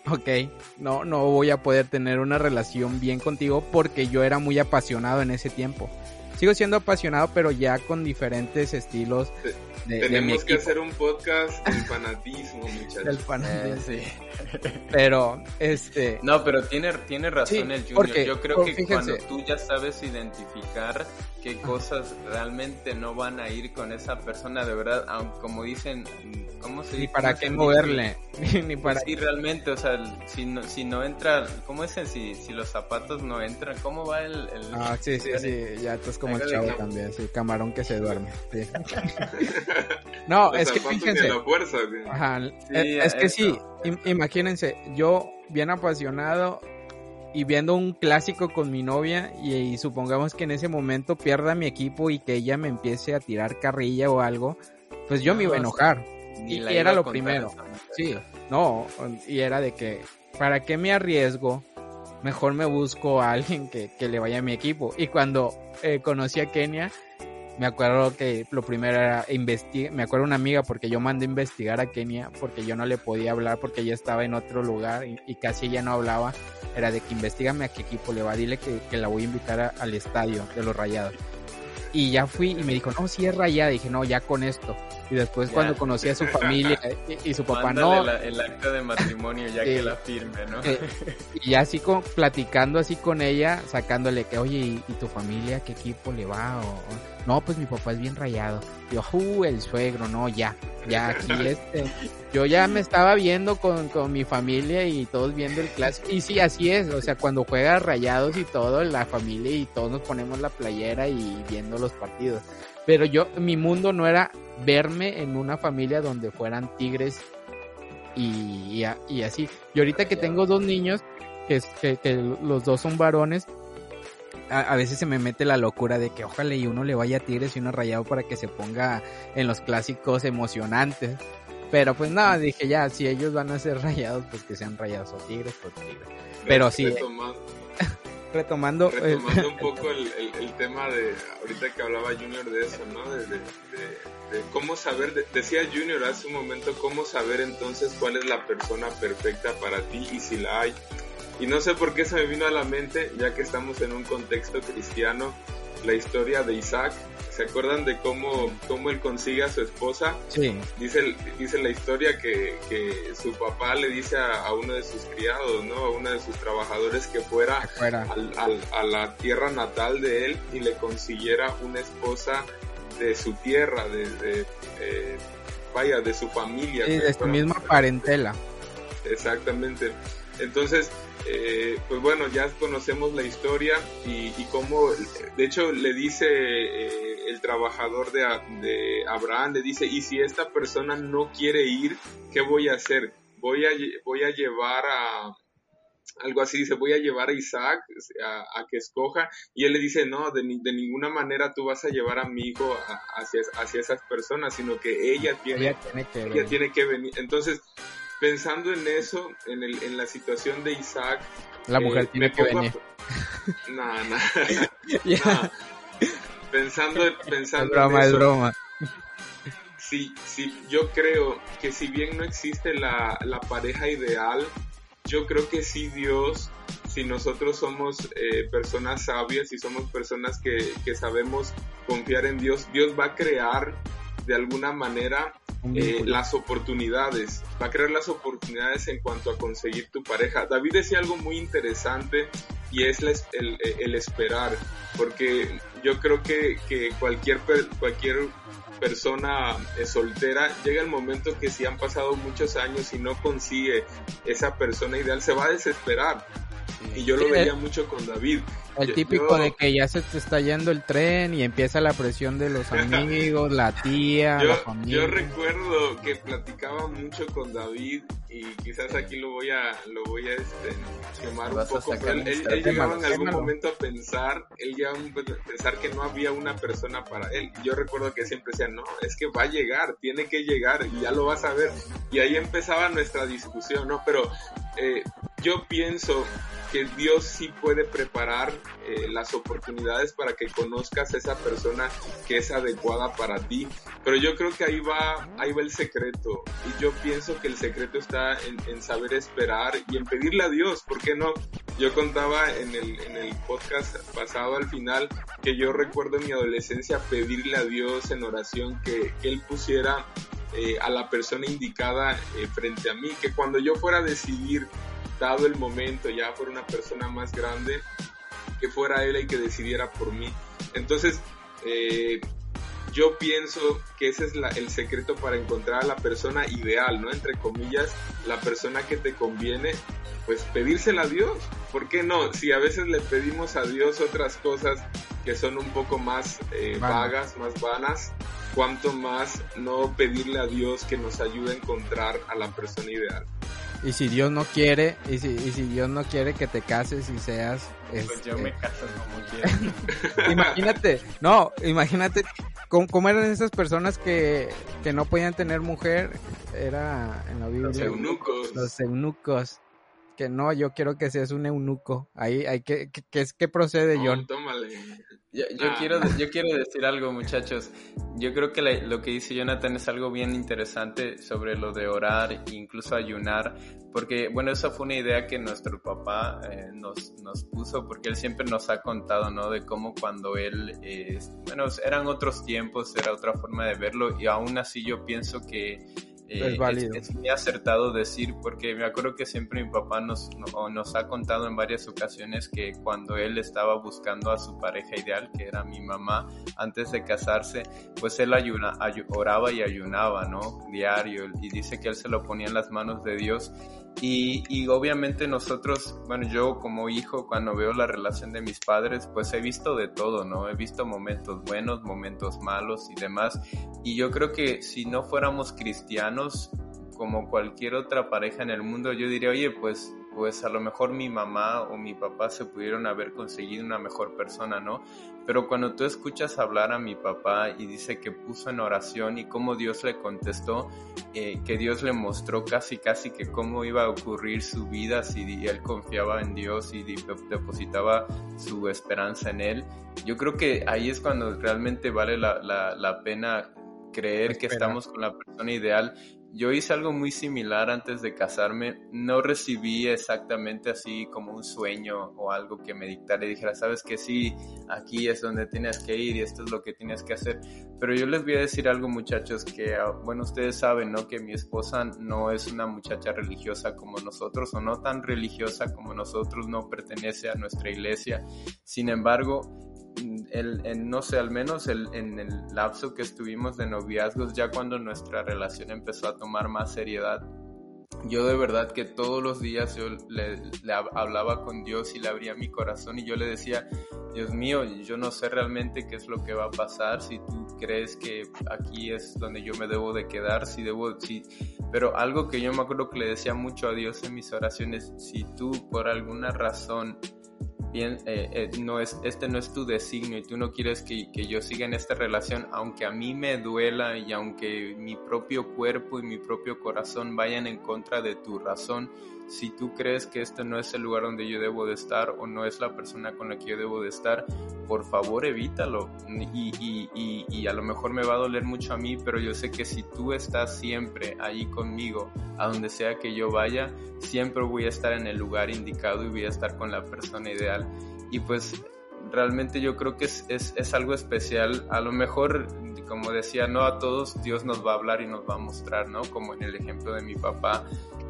ok, no, no voy a poder tener una relación bien contigo porque yo era muy apasionado en ese tiempo sigo siendo apasionado, pero ya con diferentes estilos. Tenemos que hacer un podcast del fanatismo, muchachos. Del fanatismo, sí. Pero, este... No, pero tiene, tiene razón el Junior. Yo creo que cuando tú ya sabes identificar qué cosas realmente no van a ir con esa persona, de verdad, como dicen, ¿cómo se dice? Ni para qué moverle, ni para... Sí, realmente, o sea, si no, si no entra, ¿cómo dicen? Si, si los zapatos no entran, ¿cómo va el...? Ah, sí, sí, sí, ya tú es como el chavo también, sí, camarón que se duerme, no, es que fíjense... Ajá, es, que sí, imagínense, yo bien apasionado y viendo un clásico con mi novia y, supongamos que en ese momento pierda mi equipo y que ella me empiece a tirar carrilla o algo, pues yo me iba a enojar. Y, era lo primero. Sí, no, y era de que, ¿para qué me arriesgo? Mejor me busco a alguien que, le vaya a mi equipo. Y cuando eh, conocí a Kenia, me acuerdo que lo primero era investigar, me acuerdo una amiga porque yo mandé a investigar a Kenia porque yo no le podía hablar porque ella estaba en otro lugar y, casi ella no hablaba. Era de que investigame a qué equipo le va, dile que, que la voy a invitar al estadio de los Rayados. Y ya fui y me dijo, no, si es rayada. dije, no, ya con esto. Y después cuando conocí a su familia y, su papá, no. el acta de matrimonio ya que la firme, ¿no? y ya así con, platicando así con ella, sacándole que, oye, ¿y, tu familia qué equipo le va? O, no, pues mi papá es bien rayado. Yo, uh, el suegro, no, ya, ya aquí este. Yo ya me estaba viendo con, con mi familia y todos viendo el clásico. Y sí, así es, o sea, cuando juega rayados y todo, la familia y todos nos ponemos la playera y viendo los partidos. Pero yo, mi mundo no era verme en una familia donde fueran tigres y, y, así. Y ahorita que tengo dos niños, que, que, que los dos son varones, a, veces se me mete la locura de que ojalá y uno le vaya a Tigres y uno rayado para que se ponga en los clásicos emocionantes. Pero pues nada, dije ya, si ellos van a ser rayados, pues que sean rayados o Tigres, pues Tigres. Pero sí. Retomando, retomando, un poco el, tema de, ahorita que hablaba Junior de eso, ¿no? De, de, cómo saber, decía Junior hace un momento, cómo saber entonces cuál es la persona perfecta para ti y si la hay. Y no sé por qué se me vino a la mente, ya que estamos en un contexto cristiano, la historia de Isaac. ¿Se acuerdan de cómo, cómo él consigue a su esposa? Sí. Dice, dice la historia que, que su papá le dice a, uno de sus criados, ¿no? A uno de sus trabajadores que fuera, a la tierra natal de él y le consiguiera una esposa de su tierra, de, eh, vaya, de su familia. Y de su misma parentela. Exactamente. Entonces, eh, pues bueno, ya conocemos la historia y, cómo, de hecho, le dice eh, el trabajador de, de, Abraham, le dice, y si esta persona no quiere ir, ¿qué voy a hacer? Voy a, voy a llevar a, algo así, dice, voy a llevar a Isaac a, que escoja, y él le dice, no, de, de, ninguna manera tú vas a llevar a mi hijo hacia, hacia esas personas, sino que ella tiene, ella tiene, que, ella tiene que venir. Entonces, pensando en eso, en, el, en la situación de Isaac. La mujer eh, tiene que venir. No, no. Pensando, pensando es broma, en eso, es broma. Sí, sí, yo creo que si bien no existe la, la pareja ideal, yo creo que sí Dios, si nosotros somos eh, personas sabias y somos personas que, que sabemos confiar en Dios, Dios va a crear de alguna manera eh, las oportunidades, va a crear las oportunidades en cuanto a conseguir tu pareja. David decía algo muy interesante y es el, esperar, porque yo creo que, que cualquier, cualquier persona es soltera, llega el momento que si han pasado muchos años y no consigue esa persona ideal, se va a desesperar. Y yo lo veía mucho con David. El típico de que ya se te está yendo el tren y empieza la presión de los amigos, la tía, yo, la familia. Yo recuerdo que platicaba mucho con David y quizás aquí lo voy a lo voy a este, quemar un poco, él, él, llegaba en algún momento a pensar, él llegaba a pensar que no había una persona para él. Yo recuerdo que siempre decía, no, es que va a llegar, tiene que llegar y ya lo vas a ver. Y ahí empezaba nuestra discusión, ¿no? Pero eh, yo pienso que Dios sí puede preparar eh, las oportunidades para que conozcas a esa persona que es adecuada para ti. Pero yo creo que ahí va, ahí va el secreto. Y yo pienso que el secreto está en, saber esperar y en pedirle a Dios. ¿Por qué no? Yo contaba en el, en el podcast pasado al final que yo recuerdo en mi adolescencia pedirle a Dios en oración que, que Él pusiera eh, a la persona indicada eh, frente a mí, que cuando yo fuera a decidir dado el momento, ya fuera una persona más grande, que fuera él el que decidiera por mí. Entonces, eh, yo pienso que ese es el secreto para encontrar a la persona ideal, ¿no? Entre comillas, la persona que te conviene, pues pedírsela a Dios. ¿Por qué no? Si a veces le pedimos a Dios otras cosas que son un poco más eh, vagas, más vanas, cuanto más no pedirle a Dios que nos ayude a encontrar a la persona ideal. Y si Dios no quiere, y si, y si Dios no quiere que te cases y seas... Pues yo me este, caso como quiera. imagínate, no, imagínate cómo, eran esas personas que, que no podían tener mujer, era en la Biblia. Los eunucos. Los eunucos que no, yo quiero que seas un eunuco. Ahí hay que, que, es que procede, John. tómale. Yo, ah. quiero, yo quiero decir algo, muchachos. Yo creo que lo que dice Jonathan es algo bien interesante sobre lo de orar e incluso ayunar, porque, bueno, esa fue una idea que nuestro papá eh, nos, nos puso, porque él siempre nos ha contado, ¿no? De cómo cuando él, eh, bueno, eran otros tiempos, era otra forma de verlo, y aún así yo pienso que es, válido. Es, muy acertado decir, porque me acuerdo que siempre mi papá nos, nos ha contado en varias ocasiones que cuando él estaba buscando a su pareja ideal, que era mi mamá, antes de casarse, pues él ayuna, oraba y ayunaba, ¿no? Diario, y dice que él se lo ponía en las manos de Dios y, obviamente nosotros, bueno, yo como hijo, cuando veo la relación de mis padres, pues he visto de todo, ¿no? He visto momentos buenos, momentos malos y demás. Y yo creo que si no fuéramos cristianos, como cualquier otra pareja en el mundo, yo diría, oye, pues pues a lo mejor mi mamá o mi papá se pudieron haber conseguido una mejor persona, ¿no? Pero cuando tú escuchas hablar a mi papá y dice que puso en oración y cómo Dios le contestó, eh, que Dios le mostró casi casi que cómo iba a ocurrir su vida si él confiaba en Dios y depositaba su esperanza en él, yo creo que ahí es cuando realmente vale la, la, la pena creer que estamos con la persona ideal yo hice algo muy similar antes de casarme. No recibí exactamente así como un sueño o algo que me dictara y dijera, sabes que sí, aquí es donde tienes que ir y esto es lo que tienes que hacer. Pero yo les voy a decir algo muchachos que, ah, bueno, ustedes saben, ¿no? Que mi esposa no es una muchacha religiosa como nosotros o no tan religiosa como nosotros, no pertenece a nuestra iglesia. Sin embargo, el, no sé, al menos el, en el lapso que estuvimos de noviazgos, ya cuando nuestra relación empezó a tomar más seriedad, yo de verdad que todos los días yo le, hablaba con Dios y le abría mi corazón y yo le decía, Dios mío, yo no sé realmente qué es lo que va a pasar, si tú crees que aquí es donde yo me debo de quedar, si debo, si, pero algo que yo me acuerdo que le decía mucho a Dios en mis oraciones, si tú por alguna razón bien, eh, eh, no es, este no es tu designio y tú no quieres que, que, yo siga en esta relación, aunque a mí me duela y aunque mi propio cuerpo y mi propio corazón vayan en contra de tu razón, si tú crees que este no es el lugar donde yo debo de estar o no es la persona con la que yo debo de estar, por favor evítalo. Y, y, y, a lo mejor me va a doler mucho a mí, pero yo sé que si tú estás siempre ahí conmigo, a donde sea que yo vaya, siempre voy a estar en el lugar indicado y voy a estar con la persona ideal. Y pues realmente yo creo que es, es, es, algo especial. A lo mejor, como decía, no a todos Dios nos va a hablar y nos va a mostrar, ¿no? Como en el ejemplo de mi papá.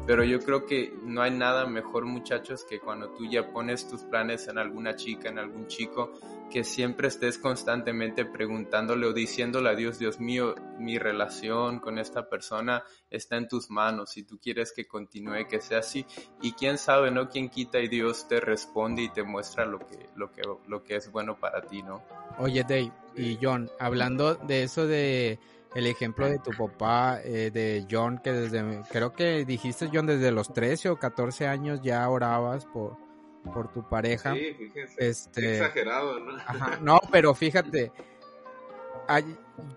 Pero yo creo que no hay nada mejor, muchachos, que cuando tú ya pones tus planes en alguna chica, en algún chico, que siempre estés constantemente preguntándole o diciéndole a Dios, Dios mío, mi relación con esta persona está en tus manos, si tú quieres que continúe, que sea así. Y quién sabe, ¿no? Quién quita y Dios te responde y te muestra lo que, lo que, lo que es bueno para ti, ¿no? Oye, Dave y John, hablando de eso de el ejemplo de tu papá, eh, de John, que desde, creo que dijiste, John, desde los 13 o 14 años ya orabas por, por tu pareja. Sí, fíjense. Este, exagerado, ¿no? Ajá, no, pero fíjate,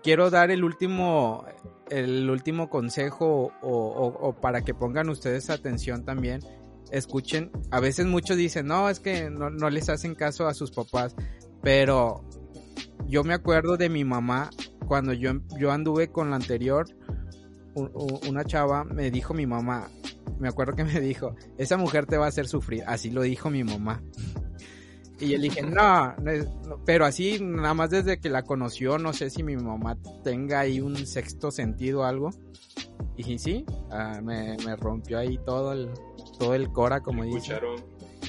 quiero dar el último, el último consejo o, para que pongan ustedes atención también. Escuchen, a veces muchos dicen, no, es que no, no les hacen caso a sus papás, pero yo me acuerdo de mi mamá cuando yo, yo anduve con la anterior, una chava me dijo mi mamá, me acuerdo que me dijo, esa mujer te va a hacer sufrir, así lo dijo mi mamá. Y yo le dije, no, pero así, nada más desde que la conoció, no sé si mi mamá tenga ahí un sexto sentido o algo. Y sí, ah, me, rompió ahí todo el, todo el cora, como dice.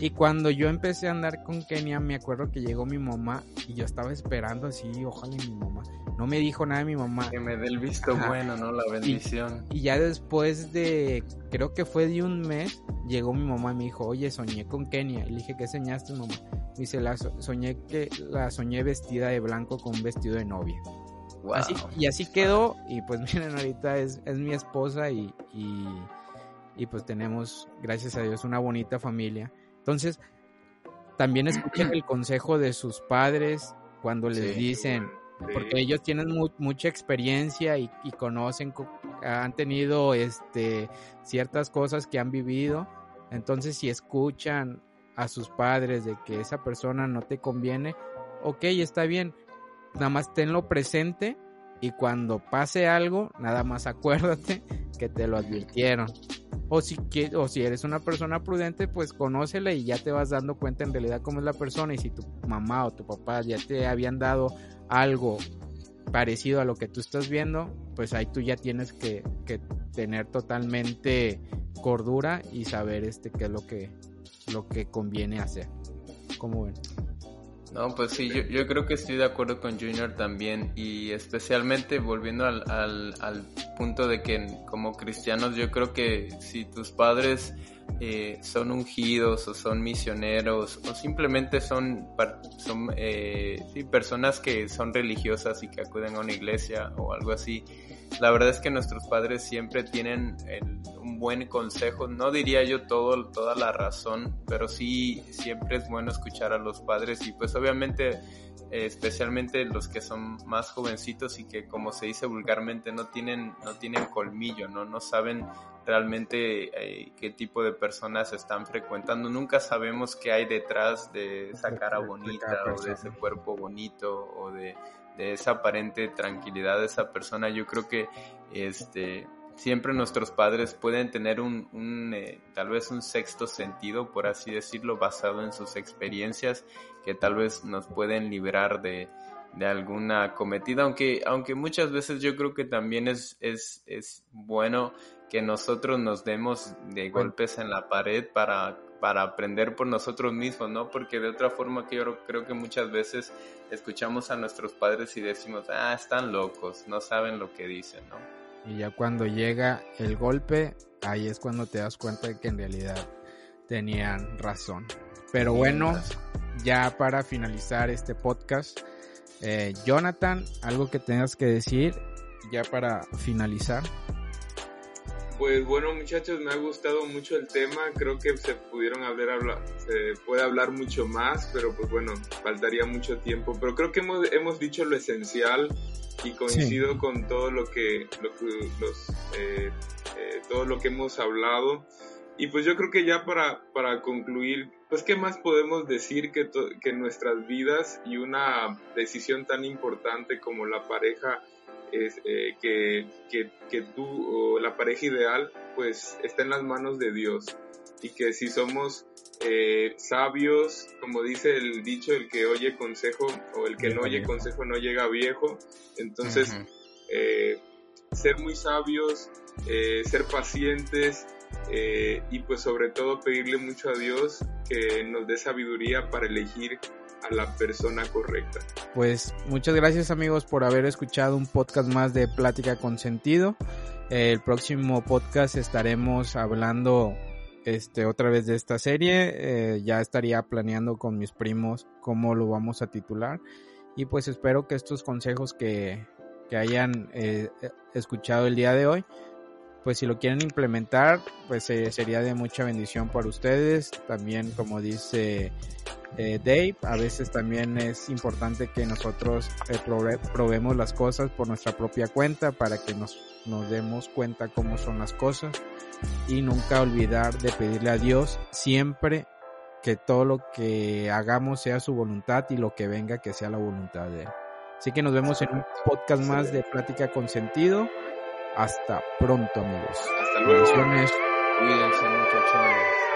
Y cuando yo empecé a andar con Kenia, me acuerdo que llegó mi mamá y yo estaba esperando así, ojalá mi mamá. No me dijo nada de mi mamá. Que me dé el visto bueno, ¿no? La bendición. Y, ya después de, creo que fue de un mes, llegó mi mamá y me dijo, oye, soñé con Kenia. Y le dije, ¿qué soñaste, mamá? Me dice, la soñé que la soñé vestida de blanco con un vestido de novia. y así quedó. Y pues miren, ahorita es, es mi esposa y, y, y pues tenemos, gracias a Dios, una bonita familia. Entonces, también escuchen el consejo de sus padres cuando les dicen, porque ellos tienen mucha experiencia y, conocen, han tenido este, ciertas cosas que han vivido. Entonces, si escuchan a sus padres de que esa persona no te conviene, ok, está bien, nada más tenlo presente y cuando pase algo, nada más acuérdate que te lo advirtieron. O si, o si eres una persona prudente, pues conócela y ya te vas dando cuenta en realidad cómo es la persona. Y si tu mamá o tu papá ya te habían dado algo parecido a lo que tú estás viendo, pues ahí tú ya tienes que, que tener totalmente cordura y saber este qué es lo que, lo que conviene hacer. ¿Cómo ven? No, pues sí, yo, yo, creo que estoy de acuerdo con Junior también y especialmente volviendo al, al, al, punto de que como cristianos yo creo que si tus padres eh, son ungidos o son misioneros o simplemente son, son eh, sí, personas que son religiosas y que acuden a una iglesia o algo así, la verdad es que nuestros padres siempre tienen un buen consejo, no diría yo todo, toda la razón, pero sí siempre es bueno escuchar a los padres y pues obviamente eh, especialmente los que son más jovencitos y que como se dice vulgarmente no tienen, no tienen colmillo, no, no saben realmente eh, qué tipo de personas están frecuentando. Nunca sabemos qué hay detrás de esa cara bonita o de ese cuerpo bonito o de de esa aparente tranquilidad de esa persona, yo creo que este siempre nuestros padres pueden tener un, eh, tal vez un sexto sentido, por así decirlo, basado en sus experiencias que tal vez nos pueden liberar de, de alguna cometida, aunque, aunque muchas veces yo creo que también es, es, es bueno que nosotros nos demos de golpes en la pared para para aprender por nosotros mismos, ¿no? Porque de otra forma que yo creo que muchas veces escuchamos a nuestros padres y decimos, ah, están locos, no saben lo que dicen, ¿no? Y ya cuando llega el golpe, ahí es cuando te das cuenta de que en realidad tenían razón. Pero bueno, ya para finalizar este podcast, eh, Jonathan, algo que tengas que decir ya para finalizar. Pues bueno muchachos, me ha gustado mucho el tema, creo que se pudieron hablar, se puede hablar mucho más, pero pues bueno, faltaría mucho tiempo, pero creo que hemos, hemos dicho lo esencial y coincido con todo lo que, los, eh, eh, todo lo que hemos hablado. Y pues yo creo que ya para, para concluir, pues qué más podemos decir que, que nuestras vidas y una decisión tan importante como la pareja es, eh, que, que, que, tú o la pareja ideal pues está en las manos de Dios. Y que si somos eh, sabios, como dice el dicho, el que oye consejo o el que no oye consejo no llega viejo, entonces eh, ser muy sabios, ser pacientes y pues sobre todo pedirle mucho a Dios que nos dé sabiduría para elegir a la persona correcta. Pues muchas gracias amigos por haber escuchado un podcast más de Plática con Sentido. El próximo podcast estaremos hablando este otra vez de esta serie. Eh, ya estaría planeando con mis primos cómo lo vamos a titular. Y pues espero que estos consejos que, que hayan eh, escuchado el día de hoy pues si lo quieren implementar, pues eh, sería de mucha bendición para ustedes. También, como dice eh, Dave, a veces también es importante que nosotros eh, probemos las cosas por nuestra propia cuenta para que nos, nos demos cuenta cómo son las cosas y nunca olvidar de pedirle a Dios siempre que todo lo que hagamos sea su voluntad y lo que venga que sea la voluntad de Él. Así que nos vemos en un podcast más de Plática con Sentido. Hasta pronto, amigos. Hasta luego. Cuídense, muchachos.